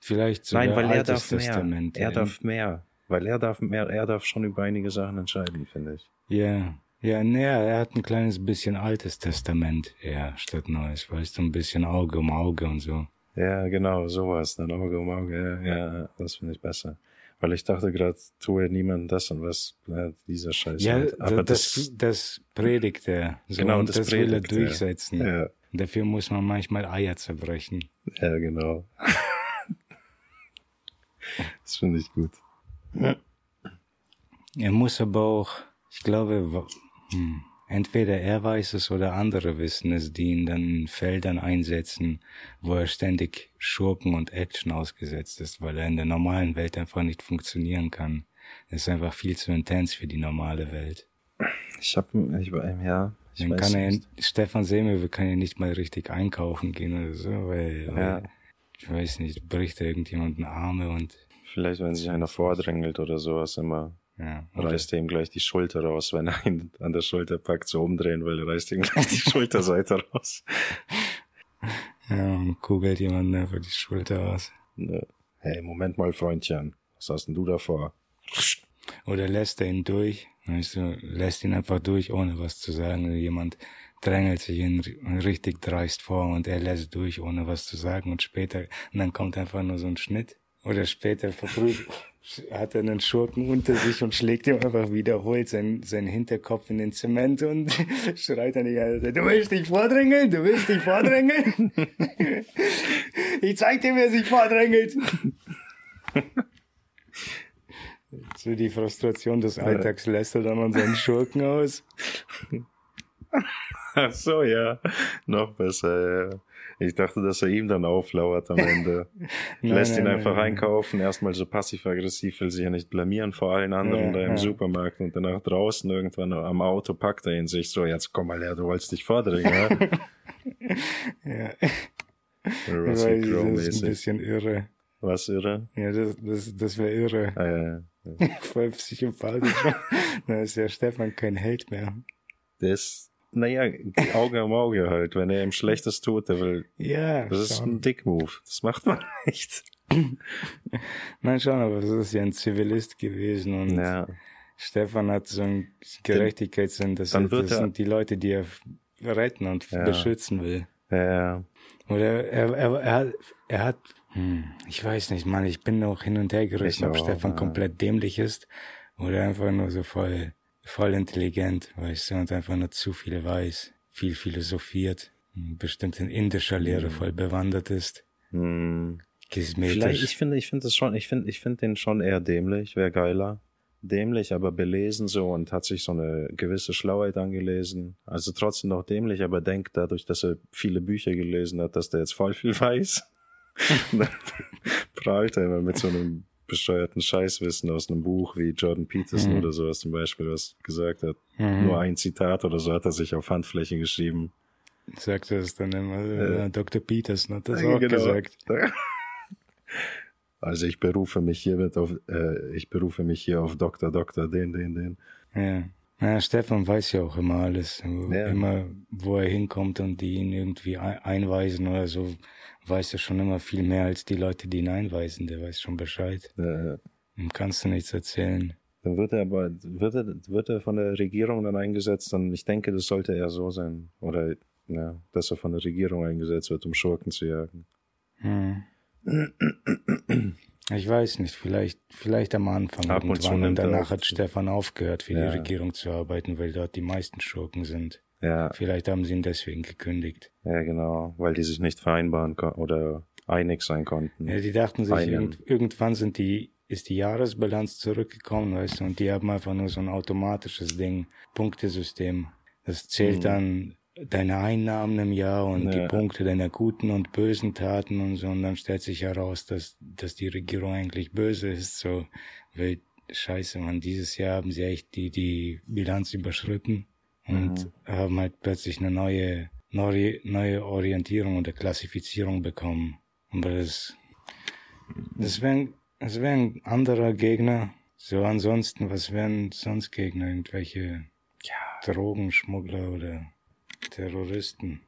Vielleicht
sogar Nein, weil er darf Testament, mehr. Er darf mehr. Weil er darf mehr, er darf schon über einige Sachen entscheiden, finde ich.
Ja. Ja, nee, er hat ein kleines bisschen altes Testament, ja, statt neues, weißt du, ein bisschen Auge um Auge und so.
Ja, genau, sowas, dann Auge um Auge, ja, ja das finde ich besser. Weil ich dachte gerade, tue niemand das und was ja, dieser Scheiß.
Ja, aber das, das, das predigt er. So, genau, und das, das will er durchsetzen. Ja. Dafür muss man manchmal Eier zerbrechen.
Ja, genau. das finde ich gut.
Er muss aber auch, ich glaube, hm, entweder er weiß es oder andere wissen es, die ihn dann in Feldern einsetzen, wo er ständig Schurken und Action ausgesetzt ist, weil er in der normalen Welt einfach nicht funktionieren kann. Es ist einfach viel zu intens für die normale Welt.
Ich hab, ich, ja, ich
dann kann er. Stefan Semöwe kann ja nicht mal richtig einkaufen gehen oder so, weil, ja. weil ich weiß nicht, bricht er irgendjemanden Arme und
Vielleicht, wenn sich einer vordrängelt oder sowas immer. Ja, reißt er ihm gleich die Schulter raus, wenn er ihn an der Schulter packt, so umdrehen will, reißt ihm gleich die Schulterseite raus.
Ja, und kugelt jemanden einfach die Schulter aus.
Ne. Hey, Moment mal, Freundchen. Was hast denn du da vor?
Oder lässt er ihn durch, weißt du, lässt ihn einfach durch, ohne was zu sagen. Jemand drängelt sich ihn richtig dreist vor und er lässt durch, ohne was zu sagen und später, und dann kommt einfach nur so ein Schnitt oder später verprügelt, hat er einen Schurken unter sich und schlägt ihm einfach wiederholt seinen, seinen Hinterkopf in den Zement und schreit dann die ganze Zeit, du willst dich vordrängeln, du willst dich vordrängeln. ich zeig dir, wer sich vordrängelt. so die Frustration des Alltags lässt er dann an seinen Schurken aus.
Ach so, ja. Noch besser, ja. Ich dachte, dass er ihm dann auflauert am Ende. nein, Lässt nein, ihn einfach nein, einkaufen, erstmal so passiv-aggressiv, will sich ja nicht blamieren vor allen anderen ja, da im ja. Supermarkt und danach draußen irgendwann am Auto packt er ihn sich so, jetzt komm mal her, du wolltest dich vordringen, ja?
ja. Russell Crowe Das ist ein bisschen irre.
Was irre?
Ja, das, das, das wäre irre. Ah, ja, ja. Voll psychopathisch. da ist ja Stefan kein Held mehr.
Das naja, Auge um Auge halt. Wenn er ihm Schlechtes tut, der will.
Ja.
Das ist ein Dickmove. Das macht man nicht.
Nein, schon, aber das ist ja ein Zivilist gewesen und ja. Stefan hat so einen Gerechtigkeitssinn. Das, das er, sind die Leute, die er retten und ja. beschützen will.
Ja.
Oder er, er, er, er hat, hm, ich weiß nicht, Mann, ich bin auch hin und her gerissen, ob Stefan ja. komplett dämlich ist oder einfach nur so voll voll intelligent, weißt du, und einfach nur zu viel weiß, viel philosophiert, bestimmt in indischer Lehre mm. voll bewandert ist.
Mm. Vielleicht, ich finde, ich finde es schon, ich finde, ich finde den schon eher dämlich, wäre geiler. Dämlich, aber belesen so und hat sich so eine gewisse Schlauheit angelesen. Also trotzdem noch dämlich, aber denkt dadurch, dass er viele Bücher gelesen hat, dass der jetzt voll viel weiß. prahlt er immer mit so einem bescheuerten Scheißwissen aus einem Buch wie Jordan Peterson mhm. oder sowas zum Beispiel, was gesagt hat. Mhm. Nur ein Zitat oder so hat er sich auf Handfläche geschrieben.
Sagt er es dann immer, äh, Dr. Peterson hat das auch genau. gesagt.
Also ich berufe mich hiermit auf, äh, ich berufe mich hier auf Dr. Dr. den, den, den.
Ja. Ja, Stefan weiß ja auch immer alles, ja. immer wo er hinkommt und die ihn irgendwie einweisen oder so, weiß er schon immer viel mehr als die Leute, die ihn einweisen. Der weiß schon Bescheid. Ja, ja. Dem kannst du nichts erzählen.
Dann wird er aber, wird er, wird er von der Regierung dann eingesetzt, dann, ich denke, das sollte eher so sein. Oder, ja, dass er von der Regierung eingesetzt wird, um Schurken zu jagen. Hm.
Ich weiß nicht, vielleicht, vielleicht am Anfang Ab irgendwann und, und danach hat Stefan aufgehört, für ja. die Regierung zu arbeiten, weil dort die meisten Schurken sind. Ja. Vielleicht haben sie ihn deswegen gekündigt.
Ja, genau, weil die sich nicht vereinbaren oder einig sein konnten.
Ja, die dachten sich, irgend, irgendwann sind die, ist die Jahresbilanz zurückgekommen, weißt du, und die haben einfach nur so ein automatisches Ding, Punktesystem. Das zählt mhm. dann deine Einnahmen im Jahr und
Ja.
die Punkte deiner guten und bösen Taten und so. Und dann stellt sich heraus, dass, dass die Regierung eigentlich böse ist. So, weil, scheiße, man, dieses Jahr haben sie echt die, die Bilanz überschritten und haben halt plötzlich eine neue, neue, neue Orientierung oder Klassifizierung bekommen. Aber das, das wären, das wären anderer Gegner. So ansonsten, was wären sonst Gegner? Irgendwelche Drogenschmuggler oder Terroristen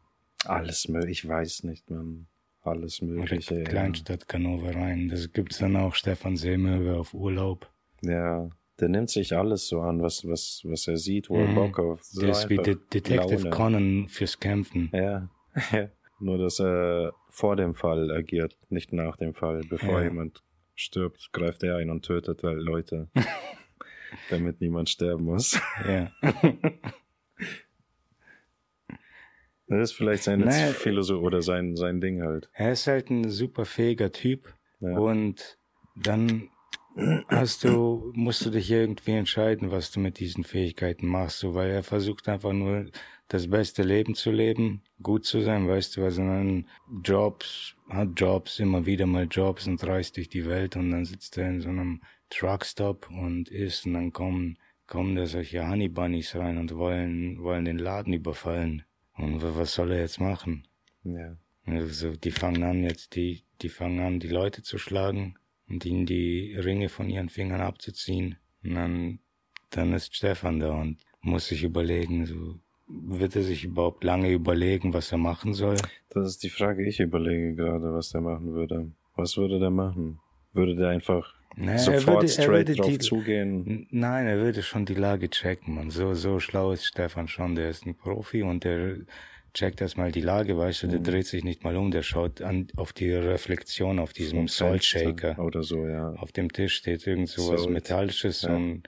Alles mögliche, ich weiß nicht, man. Alles mögliche. ja.
Kleinstadtganovereien. Das gibt's dann auch Stefan Seemöwe auf Urlaub.
Ja, der nimmt sich alles so an, was, was, was er sieht, wo er
Mhm.
Bock auf. So
Der ist wie De Detective
Laune.
Conan fürs Kämpfen.
Ja, ja. Nur, dass er vor dem Fall agiert, nicht nach dem Fall. Bevor
Ja.
jemand stirbt, greift er ein und tötet halt Leute. damit niemand sterben muss.
Ja.
Das ist vielleicht seine
Naja,
Philosophie oder sein, sein Ding halt.
Er ist halt ein super fähiger Typ.
Ja.
Und dann hast du, musst du dich irgendwie entscheiden, was du mit diesen Fähigkeiten machst, so, weil er versucht einfach nur das beste Leben zu leben, gut zu sein, weißt du, weil sondern Jobs, hat Jobs, immer wieder mal Jobs und reist durch die Welt und dann sitzt er in so einem Truckstop und isst und dann kommen, kommen da solche Honey Bunnies rein und wollen, wollen den Laden überfallen. Und wa- was soll er jetzt machen?
Ja.
Also die fangen an jetzt, die, die fangen an, die Leute zu schlagen und ihnen die Ringe von ihren Fingern abzuziehen. Und dann, dann ist Stefan da und muss sich überlegen, so, wird er sich überhaupt lange überlegen, was er machen soll?
Das ist die Frage, ich überlege gerade, was der machen würde. Was würde der machen? Würde der einfach
Naja,
sofort straight drauf
die,
zugehen?
Nein, er würde schon die Lage checken, man. So, so schlau ist Stefan schon. Der ist ein Profi und der checkt erstmal die Lage, weißt du, der
Mhm.
dreht sich nicht mal um, der schaut an, auf die Reflexion auf diesem Salt Shaker.
Oder so, ja.
Auf dem Tisch steht irgend so was. Metallisches
Ja.
und,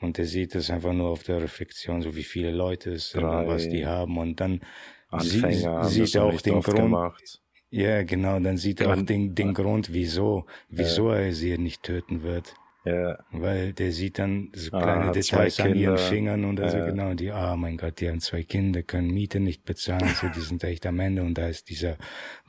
und der sieht es einfach nur auf der Reflexion, so wie viele Leute es sind und was die haben und dann
Anfänger
sie, sieht er auch den Grund,
gemacht.
Ja genau, dann sieht er auch den, den Grund, wieso, wieso er sie nicht töten wird.
Ja,
Weil der sieht dann so
Ah,
kleine
hat
Details an ihren. Fingern und also
Ja.
genau, die, ah mein Gott, die haben zwei Kinder, können Miete nicht bezahlen, so die sind echt am Ende und da ist dieser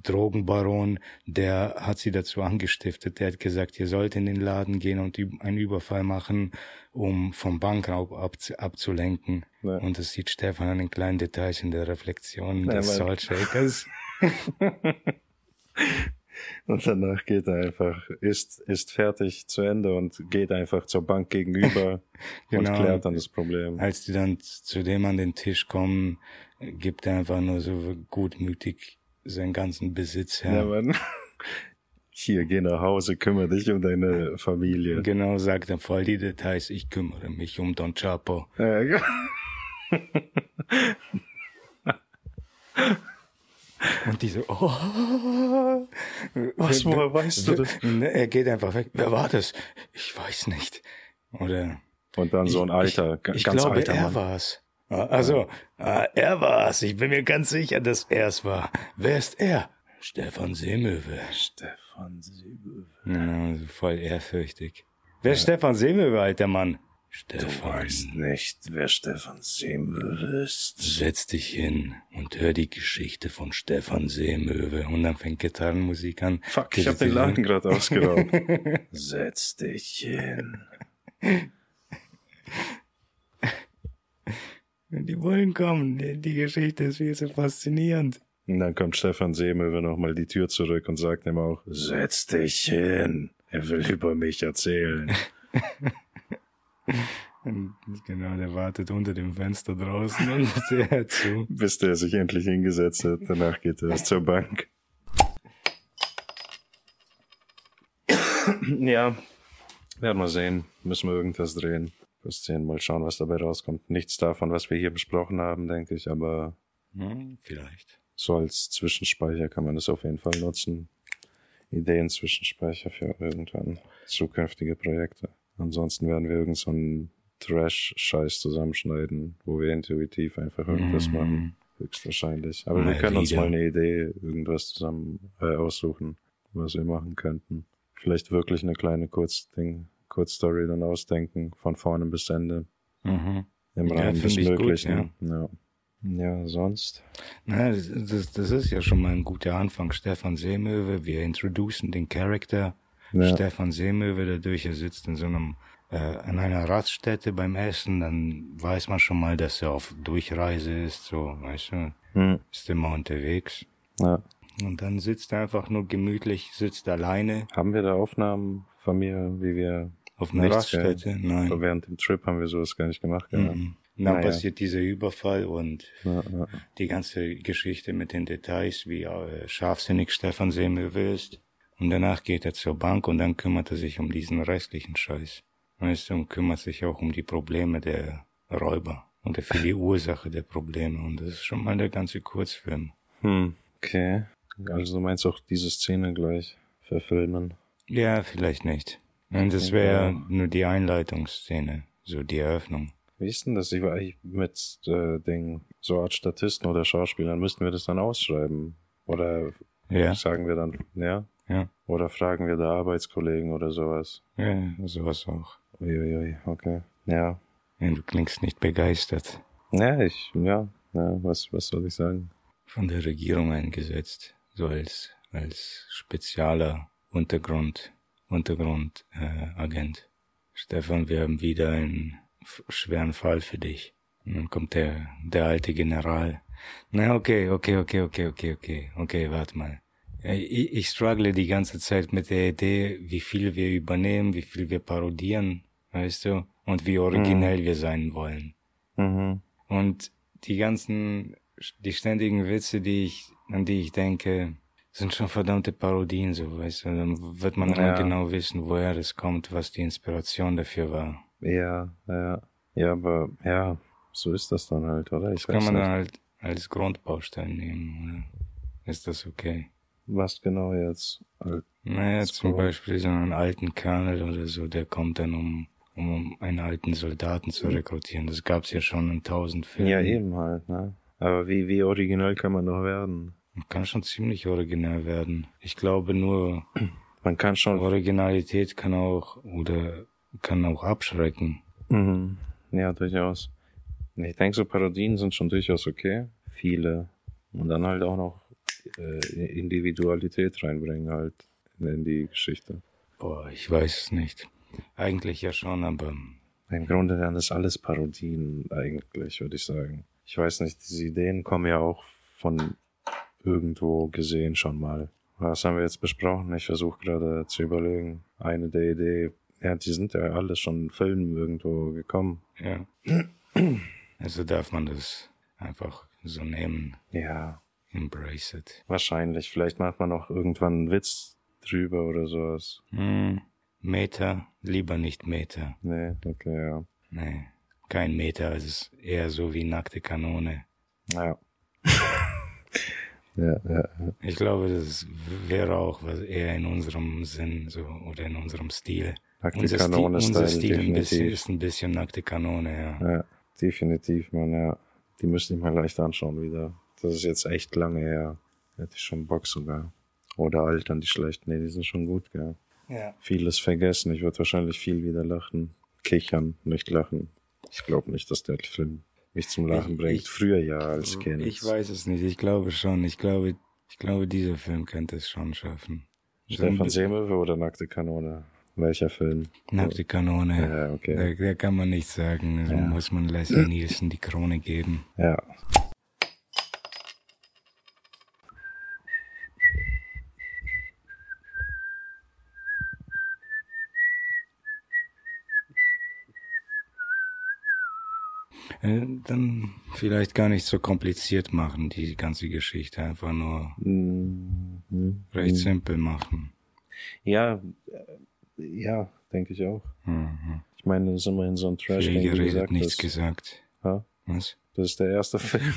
Drogenbaron, der hat sie dazu angestiftet, der hat gesagt, ihr sollt in den Laden gehen und einen Überfall machen, um vom Bankraub abzu abzulenken.
Ja.
Und das sieht Stefan an den kleinen Details in der Reflexion
Ja,
des
weil-
Salt Shakers.
Und danach geht er einfach, ist, ist fertig zu Ende und geht einfach zur Bank gegenüber
Genau.
und klärt dann das Problem.
Als die dann zu dem an den Tisch kommen, gibt er einfach nur so gutmütig seinen ganzen Besitz her.
Ja, Mann. Hier, geh nach Hause, kümmere dich um deine Familie.
Genau, sagt er voll die Details. Ich kümmere mich um Don Chapo.
Ja, ja.
Und die so, oh.
Was, woher weißt du das?
Er geht einfach weg. Wer war das? Ich weiß nicht. Oder
Und dann so ein alter,
ich, ich
ganz
glaube,
alter
er
Mann.
war's. Ah, Also, ah, er war's. Ich bin mir ganz sicher, dass er's war. Wer ist er? Stefan Seemöwe.
Stefan.
Genau, so voll ehrfürchtig. Wer ist Stefan Seemöwe, alter Mann?
Du
Stefan,
weißt nicht, wer Stefan Siebel ist.
setz dich hin und hör die Geschichte von Stefan Seemöwe. Und dann fängt Gitarrenmusik an.
Fuck, ich hab den Laden gerade ausgeraubt. Setz dich hin.
Die wollen kommen. Die, die Geschichte ist viel zu faszinierend.
Und dann kommt Stefan Seemöwe nochmal die Tür zurück und sagt ihm auch, setz dich hin. Er will über mich erzählen.
Und genau, der wartet unter dem Fenster draußen und der zu.
Bis der sich endlich hingesetzt hat. Danach geht er zur Bank. ja, werden wir sehen. Müssen wir irgendwas drehen. Bis sehen, mal schauen, was dabei rauskommt. Nichts davon, was wir hier besprochen haben, denke ich, aber
Hm, vielleicht.
so als Zwischenspeicher kann man das auf jeden Fall nutzen. Ideen-Zwischenspeicher für irgendwann zukünftige Projekte. Ansonsten werden wir irgend so einen Trash-Scheiß zusammenschneiden, wo wir intuitiv einfach irgendwas
Mhm.
machen. Höchstwahrscheinlich. Aber wir
Mal
können uns
wieder.
mal eine Idee, irgendwas zusammen äh, aussuchen, was wir machen könnten. Vielleicht wirklich eine kleine Kurzding, Kurzstory dann ausdenken, von vorne bis Ende,
Mhm.
im
Ja,
Rahmen des
find ich gut,
Möglichen. ja. Ja, sonst.
Na, das, das, das ist ja schon mal ein guter Anfang. Stefan Seemöwe, wir introducen den Charakter.
Ja.
Stefan Seemöwe, dadurch, er sitzt in so einem, äh, an einer Raststätte beim Essen, dann weiß man schon mal, dass er auf Durchreise ist, so, weißt du,
Hm.
ist immer unterwegs.
Ja.
Und dann sitzt er einfach nur gemütlich, sitzt alleine
Haben wir da Aufnahmen von mir, wie wir
auf einer Raststätte. Nein.
während dem Trip haben wir sowas gar nicht gemacht. Ja.
Mhm. Dann
Naja.
passiert dieser Überfall und
Ja, ja.
die ganze Geschichte mit den Details, wie äh, scharfsinnig Stefan Seemöwe ist. Und danach geht er zur Bank und dann kümmert er sich um diesen restlichen Scheiß. Weißt du, und kümmert sich auch um die Probleme der Räuber und für die Ursache der Probleme. Und das ist schon mal der ganze Kurzfilm.
Hm. Okay. Also du meinst auch diese Szene gleich verfilmen?
Ja, vielleicht nicht. Und das wäre nur die Einleitungsszene, so die Eröffnung.
Wie ist denn das? Ich war eigentlich mit äh, den so Art Statisten oder Schauspielern, müssten wir das dann ausschreiben? Oder
Ja,
sagen wir dann, ja?
Ja,
Oder fragen wir da Arbeitskollegen oder sowas?
ja, sowas auch.
Uiuiui, okay. Ja.
Ja, du klingst nicht begeistert.
Ja, ich, ja, ja, was, was soll ich sagen?
von der Regierung eingesetzt, so als als spezieller Untergrund Untergrundagent. Äh. Stefan, wir haben wieder einen schweren Fall für dich. Und dann kommt der der alte General. Na okay, okay, okay, okay, okay, okay, okay, warte mal. Ich, ich struggle die ganze Zeit mit der Idee, wie viel wir übernehmen, wie viel wir parodieren, weißt du, und wie originell wir sein wollen.
Mhm.
Und die ganzen, die ständigen Witze, die ich, an die ich denke, sind schon verdammte Parodien, so, weißt du. Dann wird man
Ja.
genau wissen, woher das kommt, was die Inspiration dafür war.
Ja, ja. Ja, aber, ja, so ist das dann halt, oder? Ich
Das kann man
nicht.
dann halt als Grundbaustein nehmen, oder? Ist das okay?
Was genau jetzt? Halt,
Naja, zum Beispiel so einen alten Colonel oder so, der kommt dann, um, um einen alten Soldaten zu rekrutieren. Das gab's ja schon in tausend Filmen.
ja, eben halt, ne? Aber wie, wie originell kann man noch werden?
Man kann schon ziemlich originell werden. Ich glaube nur,
Man kann schon,
Originalität kann auch oder kann auch abschrecken.
mhm. ja, durchaus. Ich denke, so Parodien sind schon durchaus okay. Viele. Und dann halt auch noch äh, Individualität reinbringen halt in die Geschichte.
Boah, ich weiß es nicht. Eigentlich ja schon, aber
Im Grunde wären das alles Parodien eigentlich, würde ich sagen. Ich weiß nicht, diese Ideen kommen ja auch von irgendwo gesehen schon mal. Was haben wir jetzt besprochen? Ich versuche gerade zu überlegen. Eine der Idee, ja, die sind ja alle schon in Filmen irgendwo gekommen.
ja. Also darf man das einfach so nehmen.
Ja,
Embrace it.
wahrscheinlich. Vielleicht macht man auch irgendwann einen Witz drüber oder sowas.
Hm. Meter, lieber nicht Meter.
Nee, okay, ja.
Nee, kein Meter, es ist eher so wie nackte Kanone.
Ja. ja, ja.
Ich glaube, das wäre auch was eher in unserem Sinn so oder in unserem Stil.
Nackte
Unser Stil,
Kanone
unser
Style,
Stil ein bisschen, ist ein bisschen nackte Kanone, ja.
Ja, definitiv, man, ja. Die müsste ich mal leicht anschauen wieder. Das ist jetzt echt lange her. Hätte ich schon Bock sogar. Oder altern die schlecht. Nee, die sind schon gut, gell.
Ja.
Vieles vergessen. Ich würde wahrscheinlich viel wieder lachen. Kichern, nicht lachen. Ich glaube nicht, dass der Film mich zum Lachen
Ich-
bringt.
ich-
Früher ja als Kind.
Ich weiß es nicht. Ich glaube schon. Ich glaube, ich glaube, dieser Film könnte es schon schaffen.
Stefan Seemöwe oder Nackte Kanone? Welcher Film?
Nackte Kanone.
Ja, okay.
Da, da kann man nichts sagen. Da muss man Leslie Nielsen die Krone geben.
Ja.
Äh, dann vielleicht gar nicht so kompliziert machen, die ganze Geschichte. Einfach nur
Mhm.
recht simpel machen.
Ja, äh, ja, denke ich auch.
Mhm.
Ich meine, das ist immerhin so ein Trash,
Viel geredet,
gesagt
nichts
hast.
gesagt.
Ha?
Was?
Das ist der erste Film.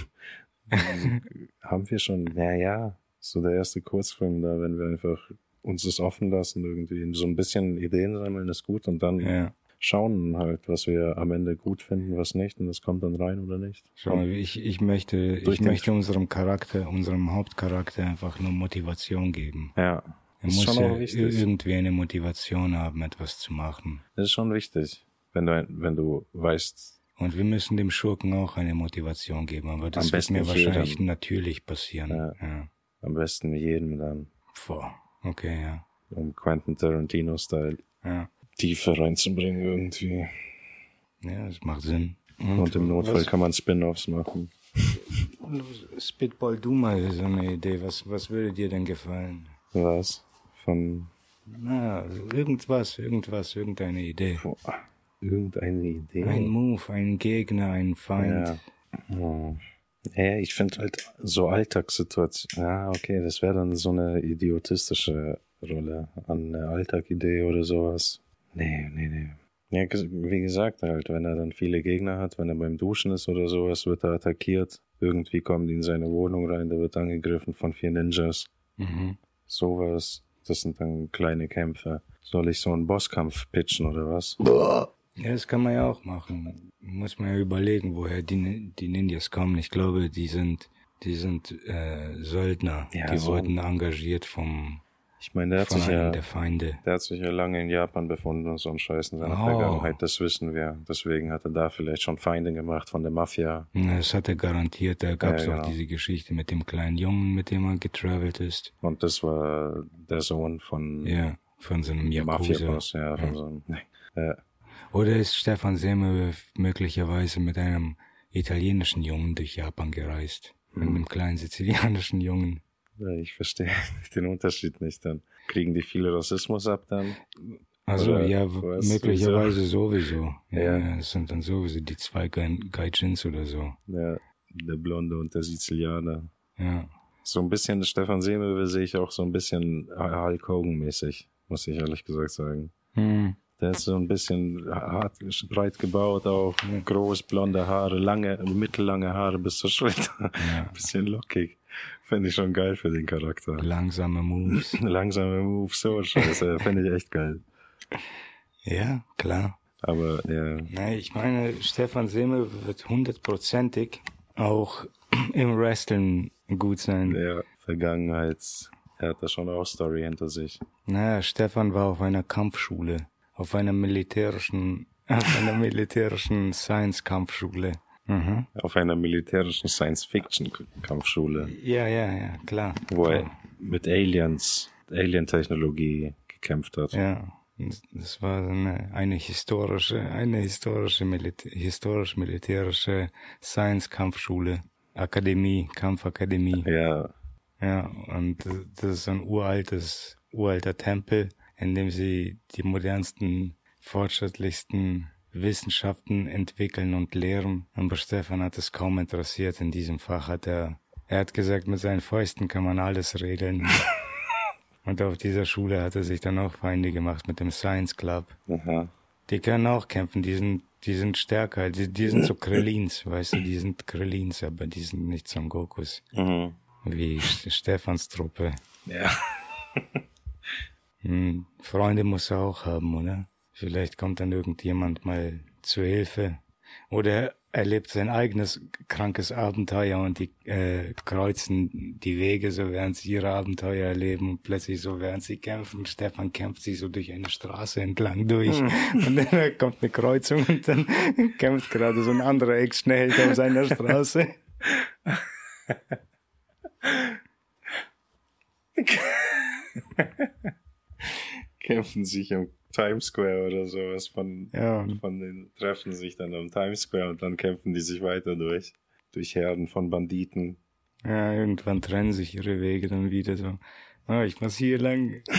Haben wir schon, naja, so der erste Kurzfilm da, wenn wir einfach uns das offen lassen, irgendwie so ein bisschen Ideen sammeln, ist gut und dann
Ja.
Schauen halt, was wir am Ende gut finden, was nicht und das kommt dann rein oder nicht.
Schau mal, ich, ich möchte, ich möchte unserem Charakter, unserem Hauptcharakter einfach nur Motivation geben.
Ja,
Er
das ist
muss
schon
ja irgendwie eine Motivation haben, etwas zu machen.
Das ist schon wichtig, wenn du, wenn du weißt,
Und wir müssen dem Schurken auch eine Motivation geben, aber das wird mir wahrscheinlich
jedem.
natürlich passieren.
Ja.
Ja.
Am besten jedem dann.
Boah. Okay, ja.
Um Quentin Tarantino-Style
Ja.
Tiefe reinzubringen irgendwie.
Ja, das macht Sinn.
Und im Notfall
was,
kann man Spin-offs machen.
Spitball du mal so eine Idee. Was, was würde dir denn gefallen?
Was? Von
Na, irgendwas, irgendwas, irgendeine Idee.
boah, irgendeine Idee.
Ein Move, ein Gegner, ein Feind.
Ja. Oh. Ja, ich finde halt so Alltagssituation. Ja, okay, das wäre dann so eine idiotistische Rolle an eine Alltagidee oder sowas. Nee, nee, nee. Ja, wie gesagt, halt, wenn er dann viele Gegner hat, wenn er beim Duschen ist oder sowas, wird er attackiert. Irgendwie kommen die in seine Wohnung rein, der wird angegriffen von vier Ninjas.
Mhm.
Sowas. Das sind dann kleine Kämpfe. Soll ich so einen Bosskampf pitchen oder was?
Ja, das kann man ja auch machen. Muss man ja überlegen, woher die, die Ninjas kommen. Ich glaube, die sind, die sind äh, Söldner.
Ja,
die
so.
wurden engagiert vom,
Ich meine, der hat
von
sich ja,
der Feinde.
der hat sich ja lange in Japan befunden und so ein Scheiß in seiner
Oh.
Vergangenheit. Das wissen wir. Deswegen hat er da vielleicht schon Feinde gemacht von der Mafia.
Ja, Das hat er garantiert. Da gab es
Ja,
auch
genau.
diese Geschichte mit dem kleinen Jungen, mit dem er getravelt ist.
Und das war der Sohn von
Ja, von so einem Yakuza.
Mafia-Boss, ja, von so einem, ja.
Oder ist Stefan Semme möglicherweise mit einem italienischen Jungen durch Japan gereist? Mit
Hm.
einem kleinen sizilianischen Jungen.
Ich verstehe den Unterschied nicht dann. Kriegen die viel Rassismus ab dann?
Also ja, möglicherweise sowieso. Ja,
Ja.
das sind dann sowieso die zwei Gai- Gaijins oder so.
Ja, der Blonde und der Sizilianer.
Ja.
So ein bisschen Stefan Seemöwe sehe ich auch so ein bisschen Hulk Hogan-mäßig, muss ich ehrlich gesagt sagen.
Hm.
Der ist so ein bisschen hart, breit gebaut auch, groß, blonde Haare, lange, mittellange Haare bis zur Schulter.
Ja.
bisschen lockig. Finde ich schon geil für den Charakter.
Langsame Moves.
Langsame Moves, so scheiße, finde ich echt geil.
ja, klar.
Aber ja,
Na, ich meine, Stefan Semme wird hundertprozentig auch im Wrestling gut sein.
der Vergangenheit, er hat da schon auch Story hinter sich.
Naja, Stefan war auf einer Kampfschule, auf einer militärischen, auf einer militärischen Science-Kampfschule. Mhm.
Auf einer militärischen Science-Fiction-Kampfschule,
Ja, ja, ja, klar.
wo er mit Aliens, Alien-Technologie gekämpft hat.
Ja, das war eine, eine historische, eine historische, Militä historisch-militärische Science-Kampfschule, Akademie, Kampfakademie.
Ja,
Ja, und das ist ein uraltes, uralter Tempel, in dem sie die modernsten, fortschrittlichsten Wissenschaften entwickeln und lehren. Aber Stefan hat es kaum interessiert. In diesem Fach hat er, er hat gesagt, mit seinen Fäusten kann man alles regeln. und auf dieser Schule hat er sich dann auch Feinde gemacht mit dem Science Club.
aha.
Die können auch kämpfen, die sind, die sind stärker, die, die sind so Krillins, weißt du, die sind Krillins, aber die sind nicht Son Gokus.
Mhm.
Wie St- Stefans Truppe.
Ja.
Hm, Freunde muss er auch haben, oder? Vielleicht kommt dann irgendjemand mal zu Hilfe. Oder er erlebt sein eigenes krankes Abenteuer und die äh, kreuzen die Wege, so während sie ihre Abenteuer erleben und plötzlich so während sie kämpfen. Stefan kämpft sich so durch eine Straße entlang durch und dann kommt eine Kreuzung und dann kämpft gerade so ein anderer Ex-Schnellheld auf seiner Straße.
Kämpfen sich im Times Square oder sowas von,
Ja,
von den, treffen sich dann am Times Square und dann kämpfen die sich weiter durch. Durch Herden von Banditen.
Ja, irgendwann trennen sich ihre Wege dann wieder so. Ah, ich muss hier lang.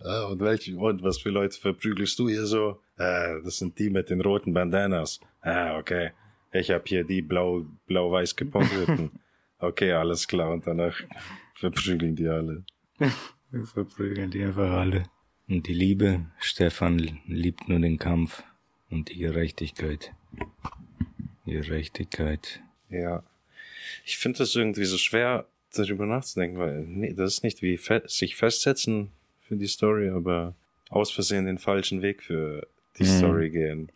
Ah, und welche, und was für Leute verprügelst du hier so? Ah, das sind die mit den roten Bandanas. Ah, okay. Ich hab hier die blau, blau-weiß gepunkteten. Okay, alles klar. Und danach verprügeln die alle.
Wir verprügeln die einfach alle. Und die Liebe, Stefan liebt nur den Kampf und die Gerechtigkeit. Gerechtigkeit.
Ja. Ich finde das irgendwie so schwer, darüber nachzudenken, weil nee, das ist nicht wie fe sich festsetzen für die Story, aber aus Versehen den falschen Weg für die
Mhm.
Story gehen.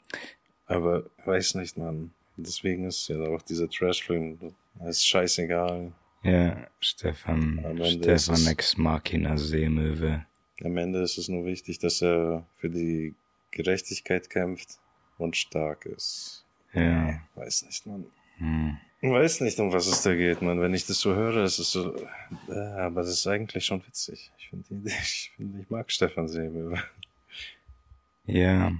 Aber weiß nicht, man. Deswegen ist ja auch dieser Trash-Film, das ist scheißegal.
Ja, Stefan, Stefan Ex Machina Seemöwe.
Am Ende ist es nur wichtig, dass er für die Gerechtigkeit kämpft und stark ist.
Ja.
Weiß nicht, man.
Hm.
Weiß nicht, um was es da geht, man. Wenn ich das so höre, ist es so, äh, aber das ist eigentlich schon witzig. Ich finde, ich, find, ich mag Stefan Seebel.
Ja.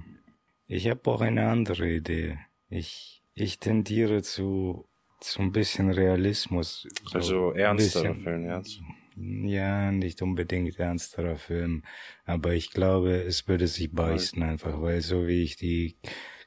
Ich habe auch eine andere Idee. Ich, ich tendiere zu, zu ein bisschen Realismus. So
Also
bisschen-
Film, jetzt.
Ja, nicht unbedingt ernsterer Film, aber ich glaube, es würde sich beißen einfach, weil so wie ich die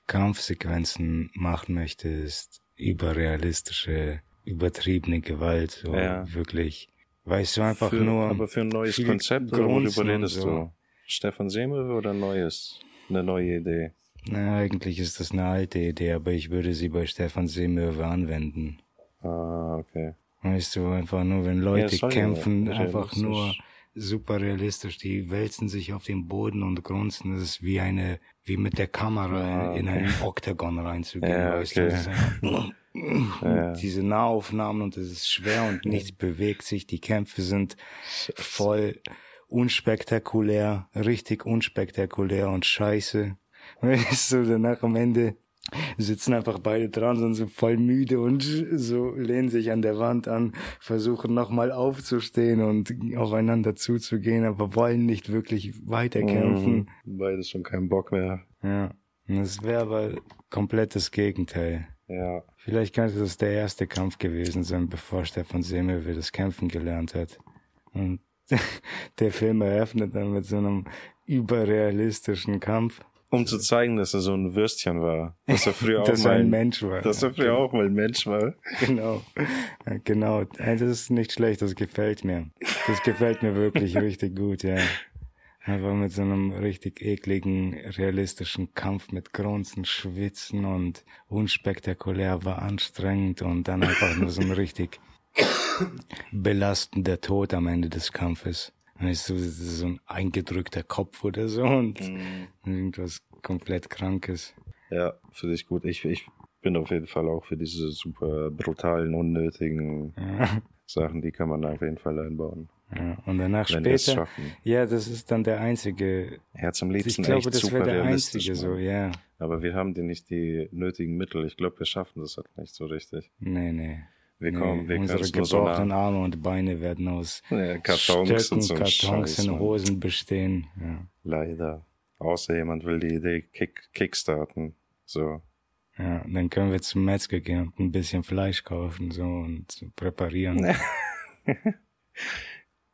Kampfsequenzen machen möchte, ist überrealistische, übertriebene Gewalt, so
Ja.
wirklich, weißt du, einfach
für,
nur
aber für ein neues Konzept, oder worüber redest
so.
du? Stefan Seemöwe oder neues? Eine neue Idee?
Na, eigentlich ist das eine alte Idee, aber ich würde sie bei Stefan Seemöwe anwenden.
Ah, okay.
Weißt du, einfach nur, wenn Leute
ja
kämpfen,
realistisch-
einfach nur super realistisch, die wälzen sich auf den Boden und grunzen. Das ist wie eine, wie mit der Kamera in
okay.
einen Oktagon reinzugehen,
Ja,
weißt du.
okay.
Einfach,
Ja.
Diese Nahaufnahmen und es ist schwer und nichts bewegt sich. Die Kämpfe sind voll unspektakulär, richtig unspektakulär und scheiße. Weißt du, danach am Ende sitzen einfach beide dran, sind so voll müde und so lehnen sich an der Wand an, versuchen nochmal aufzustehen und aufeinander zuzugehen, aber wollen nicht wirklich weiterkämpfen.
Mhm. Beides schon keinen Bock mehr.
Ja. Das wäre aber komplett das Gegenteil.
Ja.
Vielleicht könnte das der erste Kampf gewesen sein, bevor Stefan Semmelwehr das Kämpfen gelernt hat. Und der Film eröffnet dann mit so einem überrealistischen Kampf,
Um zu zeigen, dass er so ein Würstchen war. Dass er früher auch mal
ein Mensch war.
Dass er früher auch mal ein Mensch war.
Genau, genau. Das ist nicht schlecht, das gefällt mir. Das gefällt mir wirklich richtig gut, ja. Einfach mit so einem richtig ekligen, realistischen Kampf mit Grunzen, Schwitzen und unspektakulär war anstrengend und dann einfach nur so ein richtig belastender Tod am Ende des Kampfes. Das ist so ein eingedrückter Kopf oder so und irgendwas komplett Krankes.
Ja, finde ich gut. Ich, ich bin auf jeden Fall auch für diese super brutalen, unnötigen
Ja,
Sachen, die kann man auf jeden Fall einbauen.
ja. Und danach
Wenn wir es
später, ja, das ist dann der einzige
Herz am
Ich
liebsten
glaube,
echt
das wäre der einzige so, ja.
Aber wir haben die nicht die nötigen Mittel. Ich glaube, wir schaffen das halt nicht so richtig.
Nee, nee.
Wir
nee.
kommen, wir können
Unsere
so
gebrochenen
nah.
Arme und Beine werden aus
Ja, Kartons
Stöcken,
und so
Kartons
Scheiß,
in. Hosen bestehen. Ja.
Leider. Außer jemand will die Idee kick, kickstarten. So.
ja, dann können wir zum Metzger gehen und ein bisschen Fleisch kaufen so und so präparieren.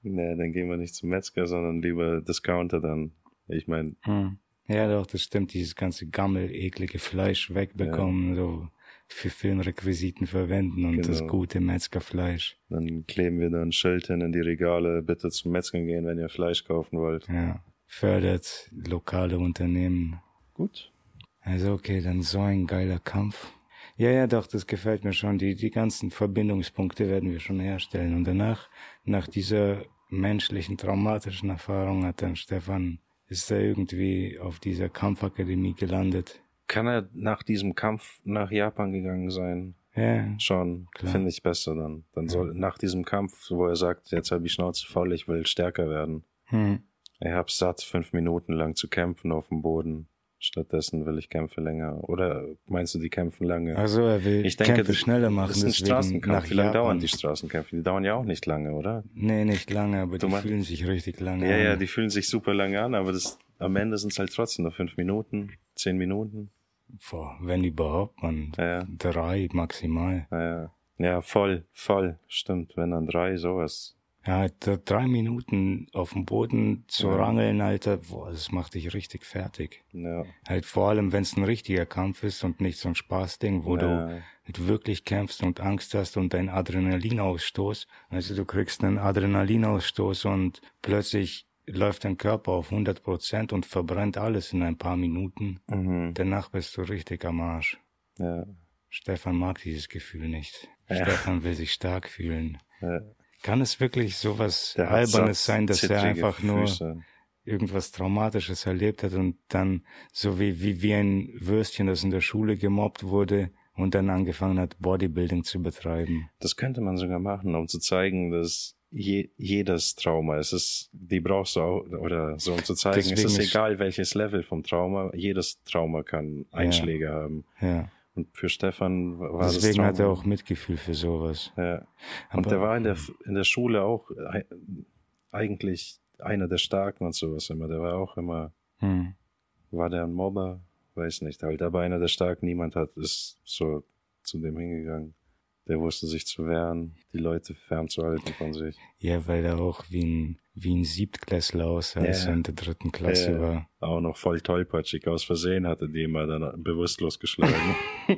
Nee, dann gehen wir nicht zum Metzger, sondern lieber Discounter dann. Ich meine,
Hm. Ja, doch, das stimmt. Dieses ganze gammel, eklige Fleisch wegbekommen, so für Filmrequisiten verwenden und das
Genau.
gute Metzgerfleisch.
dann kleben wir da ein Schild hin in die Regale, bitte zum Metzger gehen, wenn ihr Fleisch kaufen wollt.
Ja, fördert lokale Unternehmen.
Gut.
Also okay, dann so ein geiler Kampf. Ja, ja, doch, das gefällt mir schon. Die, die ganzen Verbindungspunkte werden wir schon herstellen. Und danach, nach dieser menschlichen, traumatischen Erfahrung hat dann Stefan, ist er irgendwie auf dieser Kampfakademie gelandet.
Kann er nach diesem Kampf nach Japan gegangen sein?
Ja,
Schon, finde ich besser dann. Dann soll nach diesem Kampf, wo er sagt, jetzt habe ich Schnauze voll, ich will stärker werden.
hm.
Ich hab's satt, fünf Minuten lang zu kämpfen auf dem Boden. Stattdessen will ich Kämpfe länger. Oder meinst du, die kämpfen lange?
Also er will
ich denke,
Kämpfe schneller machen,
Das ist ein Straßenkampf. Wie lange dauern die Straßenkämpfe? Die dauern ja auch nicht lange, oder?
Nee, nicht lange, aber
Du
die fühlen sich richtig lange
Ja,
an.
ja, die fühlen sich super lange an, aber das, am Ende sind es halt trotzdem nur fünf Minuten, zehn Minuten.
Boah, wenn überhaupt, man,
Ja,
drei maximal.
ja, ja. Voll, voll. Stimmt, wenn dann drei, sowas.
Ja, drei Minuten auf dem Boden zu
Ja.
rangeln, Alter, boah, das macht dich richtig fertig.
Ja,
Halt vor allem, wenn es ein richtiger Kampf ist und nicht so ein Spaßding, wo du
ja,
halt wirklich kämpfst und Angst hast und dein Adrenalinausstoß. Also du kriegst einen Adrenalinausstoß und plötzlich läuft dein Körper auf 100 Prozent und verbrennt alles in ein paar Minuten.
mhm.
Danach bist du richtig am Arsch.
ja,
Stefan mag dieses Gefühl nicht.
Ja.
Stefan will sich stark fühlen.
ja.
Kann es wirklich sowas
Der hat
Albernes
satt
sein, dass er einfach nur irgendwas Traumatisches erlebt hat und dann so wie, wie, wie ein Würstchen, das in der Schule gemobbt wurde und dann angefangen hat, Bodybuilding zu betreiben.
Das könnte man sogar machen, um zu zeigen, dass je, jedes Trauma. Es ist, die brauchst du auch, oder so um zu zeigen,
Deswegen
es ist egal welches Level vom Trauma, jedes Trauma kann Einschläge haben.
Ja.
Und für Stefan war das
Deswegen hat er auch Mitgefühl für sowas.
Ja. Und
Aber-
der war in der, in der Schule auch ei- eigentlich einer der Starken und sowas immer. Der war auch immer,
Hm.
war der ein Mobber? Weiß nicht. Halt, aber einer der Starken, niemand hat, ist so zu dem hingegangen. Der wusste sich zu wehren, die Leute fernzuhalten von sich.
Ja, weil er auch wie ein, wie ein Siebtklässler aussah, als er in der dritten Klasse
Ja.
war.
Auch noch voll tollpatschig. Aus Versehen hatte die immer dann bewusstlos geschlagen.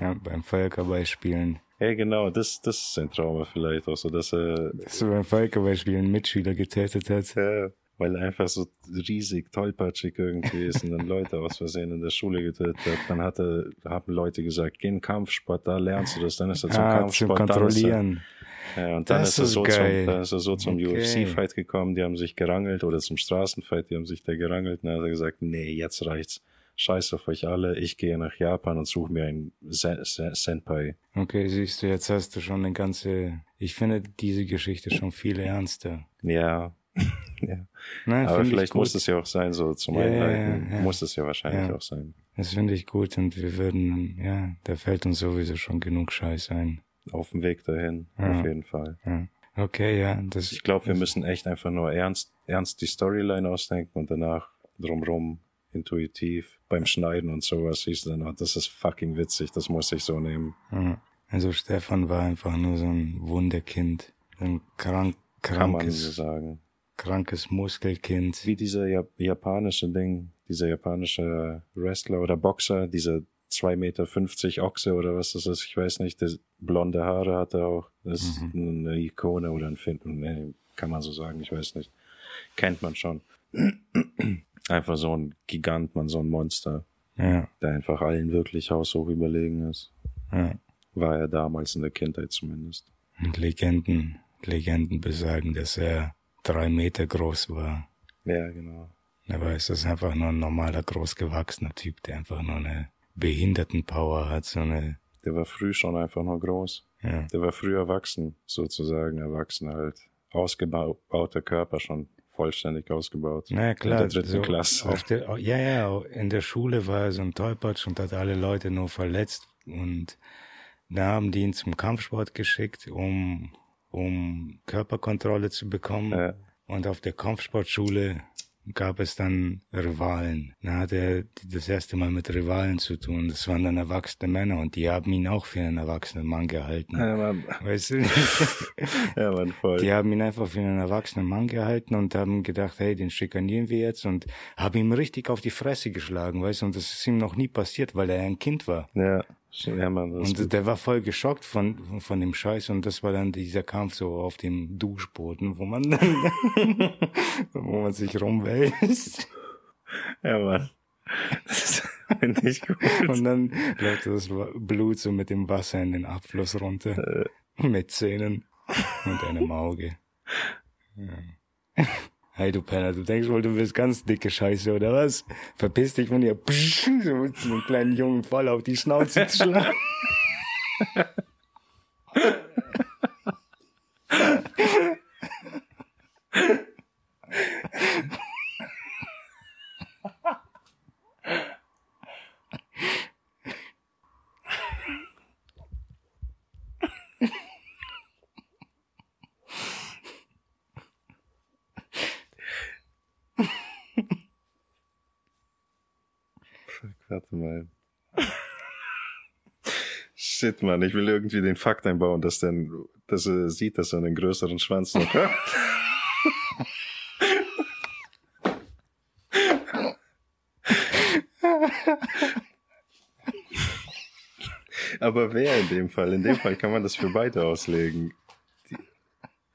Ja, beim Völkerballspielen.
ja, genau, das, das ist sein Trauma vielleicht auch so, dass er,
Dass er beim Völkerballspielen einen Mitschüler getötet hat.
Ja, weil einfach so riesig, tollpatschig irgendwie ist und dann Leute aus Versehen in der Schule getötet hat. Dann hatte, haben Leute gesagt, geh in den Kampfsport, da lernst du das. Dann ist er zum
Ah, zum
Kampfsport. Dann er,
Kontrollieren.
ja, und dann
Das
ist er so
geil.
zum, dann ist er so zum
Okay.
UFC-Fight gekommen, die haben sich gerangelt oder zum Straßenfight, die haben sich da gerangelt. Und dann hat er gesagt, nee, jetzt reicht's. Scheiß auf euch alle, ich gehe nach Japan und suche mir einen Sen Sen Senpai.
Okay, siehst du, jetzt hast du schon eine ganze, ich finde diese Geschichte schon viel ernster.
Ja. ja.
Nein,
Aber vielleicht muss es ja auch sein, so zum
Ja,
Einleiten.
ja, ja.
Muss es ja wahrscheinlich auch sein.
Das finde ich gut und wir würden, ja, da fällt uns sowieso schon genug Scheiß ein.
Auf dem Weg dahin, auf jeden Fall.
Okay, ja, das,
Ich glaube, wir müssen echt einfach nur ernst, ernst die Storyline ausdenken und danach drumrum intuitiv beim Schneiden und sowas siehst du dann, oh, das ist fucking witzig, das muss ich so nehmen.
also Stefan war einfach nur so ein Wunderkind. Ein krank,
Kann man so
krankes,
sagen.
Krankes Muskelkind.
Wie dieser Jap japanische Ding, dieser japanische Wrestler oder Boxer, dieser 2,50 Meter Ochse oder was das ist, ich weiß nicht, der blonde Haare hat er auch. Das ist eine Ikone oder ein Film, nee, kann man so sagen, ich weiß nicht. Kennt man schon. Einfach so ein Gigant, man, so ein Monster,
Ja,
der einfach allen wirklich haushoch überlegen ist.
ja.
War er damals in der Kindheit zumindest.
Und Legenden, Legenden besagen, dass er drei Meter groß war.
Ja, genau.
Aber es ist einfach nur ein normaler, großgewachsener Typ, der einfach nur eine Behindertenpower hat, so eine,
Der war früh schon einfach nur groß.
ja.
Der war früh erwachsen, sozusagen erwachsen halt. Ausgebauter Körper schon vollständig ausgebaut.
Na klar,
In der dritten
so
Klasse.
Auf der, ja, ja, in der Schule war er so ein Tollpatsch und hat alle Leute nur verletzt und da haben die ihn zum Kampfsport geschickt, um, um Körperkontrolle zu bekommen.
Ja.
Und auf der Kampfsportschule gab es dann Rivalen. Da hatte er das erste Mal mit Rivalen zu tun. Das waren dann erwachsene Männer und die haben ihn auch für einen erwachsenen Mann gehalten.
Ja, Mann.
Weißt du?
Ja, Mann, voll.
Die haben ihn einfach für einen erwachsenen Mann gehalten und haben gedacht, hey, den schikanieren wir jetzt und haben ihm richtig auf die Fresse geschlagen, weißt du, und das ist ihm noch nie passiert, weil er ein Kind war.
Ja, ja, ist
Und der war voll geschockt von, von dem Scheiß und das war dann dieser Kampf so auf dem Duschboden, wo man dann, wo man sich rumwälzt
Ja, Mann. Das finde ich gut.
und dann läuft das Blut so mit dem Wasser in den Abfluss runter, mit Zähnen und einem Auge. Ja. Hey du Penner, du denkst wohl, du bist ganz dicke Scheiße, oder was? Verpiss dich von. Psch, so mit einem kleinen Jungen voll auf die Schnauze zu schlagen.
Fuck, warte mal. Shit, Mann, ich will irgendwie den Fakt einbauen, dass, denn, dass er sieht, dass er einen größeren Schwanz noch hat. Aber wer in dem Fall? In dem Fall kann man das für beide auslegen. Die,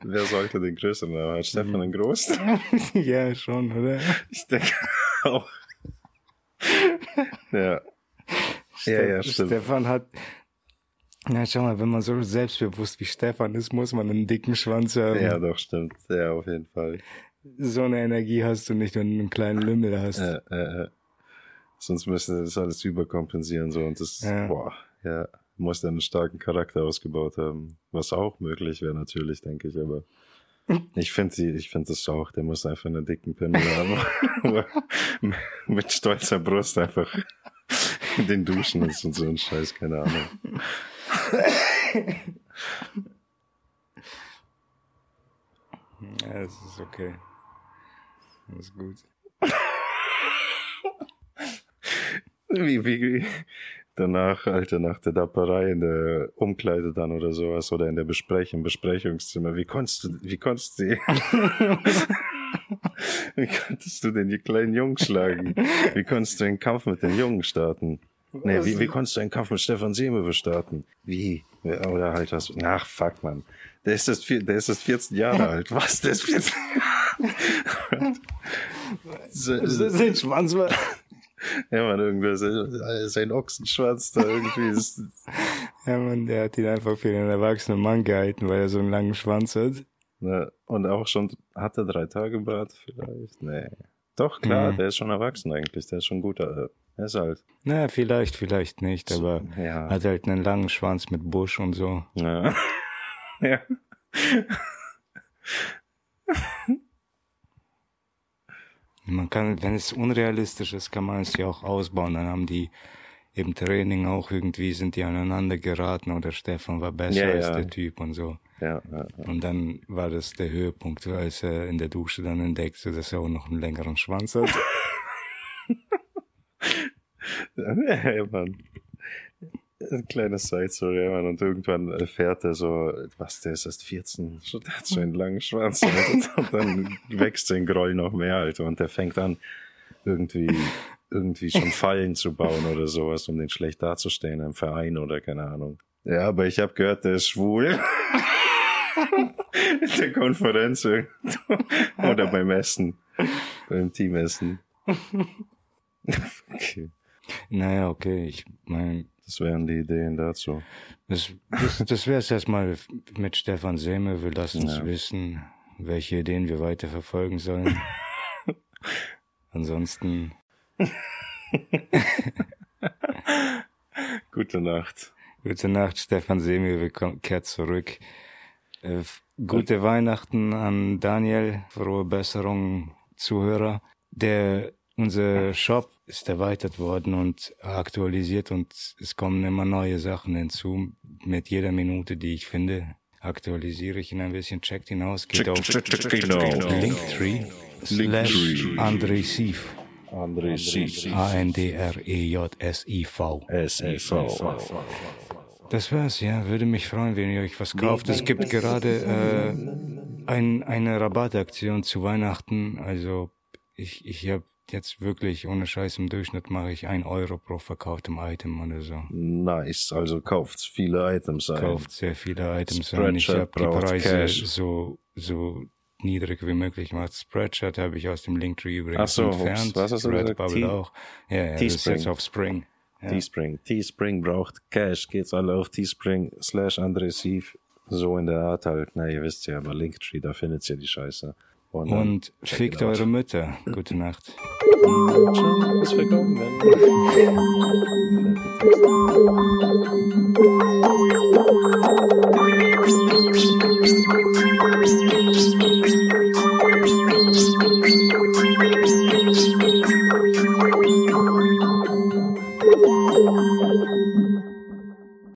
wer sollte den größeren haben? Hat Stefan den großen?
ja, schon, oder?
Ich denke auch. Ja. Ja, ja, stimmt.
Stefan hat, na schau mal, wenn man so selbstbewusst wie Stefan ist, muss man einen dicken Schwanz haben.
Ja, doch, stimmt. Ja, auf jeden Fall.
So eine Energie hast du nicht, wenn du einen kleinen Lümmel hast.
Äh, äh, äh. Sonst müsste das alles überkompensieren, so, und das,
Ja.
boah, ja. Muss einen starken Charakter ausgebaut haben. Was auch möglich wäre natürlich, denke ich, aber ich finde sie, ich finde das auch, der muss einfach einen dicken Pimmel haben. mit stolzer Brust einfach in den Duschen ist und so ein Scheiß, keine Ahnung.
Ja, das ist okay. Das ist gut.
Wie, wie, danach, Alter, nach der Dapperei in der Umkleide dann oder sowas oder in der Besprechung, Besprechungszimmer. Wie konntest du, wie konntest du, wie konntest du den kleinen Jungen schlagen? Wie konntest du einen Kampf mit den Jungen starten? Nee, wie, wie konntest du einen Kampf mit Stefan Seemewe starten? Wie? Oder halt was? Ach, fuck, man. Der ist das, der ist das 14 Jahre alt. Was? Der ist 14 Jahre alt.
Sein Schwanz war...
Ja, man, irgendwas, sein Ochsenschwanz da irgendwie ist.
Ja, man, der hat ihn einfach für einen erwachsenen Mann gehalten, weil er so einen langen Schwanz hat.
Ja, und auch schon, hat er drei Tage Bart vielleicht? Nee. Doch, klar,
Mhm.
der ist schon erwachsen eigentlich, der ist schon gut, er ist alt.
Na, vielleicht, vielleicht nicht, aber
Ja.
hat halt einen langen Schwanz mit Busch und so.
Ja. ja.
Man kann, wenn es unrealistisch ist, kann man es ja auch ausbauen. Dann haben die im Training auch irgendwie sind die aneinander geraten oder Stefan war besser
Ja,
als
ja.
der Typ und so.
Ja, ja, ja.
Und dann war das der Höhepunkt, als er in der Dusche dann entdeckte, dass er auch noch einen längeren Schwanz hat.
ja, Mann. Ein kleines Side-Story, ja, Mann. Und irgendwann erfährt er so, was, der ist erst 14, schon- der hat so einen langen Schwanz. Alter. Und dann wächst sein Groll noch mehr, Alter. Und der fängt an, irgendwie, irgendwie schon Fallen zu bauen oder sowas, um den schlecht dazustehen im Verein oder keine Ahnung. Ja, aber ich habe gehört, der ist schwul. In der Konferenz oder beim Essen. Beim Teamessen. Okay.
Naja, okay, ich meine,
Das wären die Ideen dazu.
das, das, das wäre es erstmal mit Stefan Sehme. Wir lassen uns
Ja.
wissen, welche Ideen wir weiter verfolgen sollen. Ansonsten,
Gute Nacht.
gute Nacht, Stefan Sehme, wir kommen- kehrt zurück. Äh, gute Weihnachten an Daniel, frohe Besserung, Zuhörer. Der, unser Shop ist erweitert worden und aktualisiert und es kommen immer neue Sachen hinzu. Mit jeder Minute, die ich finde, aktualisiere ich ihn ein bisschen, checkt ihn aus, geht auf Linktree slash André Sief.
André C.
A-N-D-R-E-J-S-I-V.
S-I-V.
Das war's, ja. Würde mich freuen, wenn ihr euch was kauft. Es gibt gerade äh, ein, eine Rabattaktion zu Weihnachten. Also ich, ich habe jetzt wirklich ohne Scheiß im Durchschnitt mache ich ein Euro pro verkauftem Item oder so.
Nice. Also kauft viele Items ein.
Kauft sehr viele Items ein. Ich
Spreadshirt
habe die Preise
Cash.
so so niedrig wie möglich gemacht. Spreadshirt habe ich aus dem Linktree übrigens
Ach so,
entfernt.
ups. Was hast du gesagt?
Redbubble
T-
auch. Ja, ja, das ist jetzt auf Spring. Ja.
Teespring. Teespring braucht Cash. Geht's alle auf Teespring slash André Sief. So in der Art halt. Na, ihr wisst ja, aber Linktree, da findet's ja die Scheiße. Und,
Und fickt eure Mütter. Gute Nacht.
Verkommen, wenn.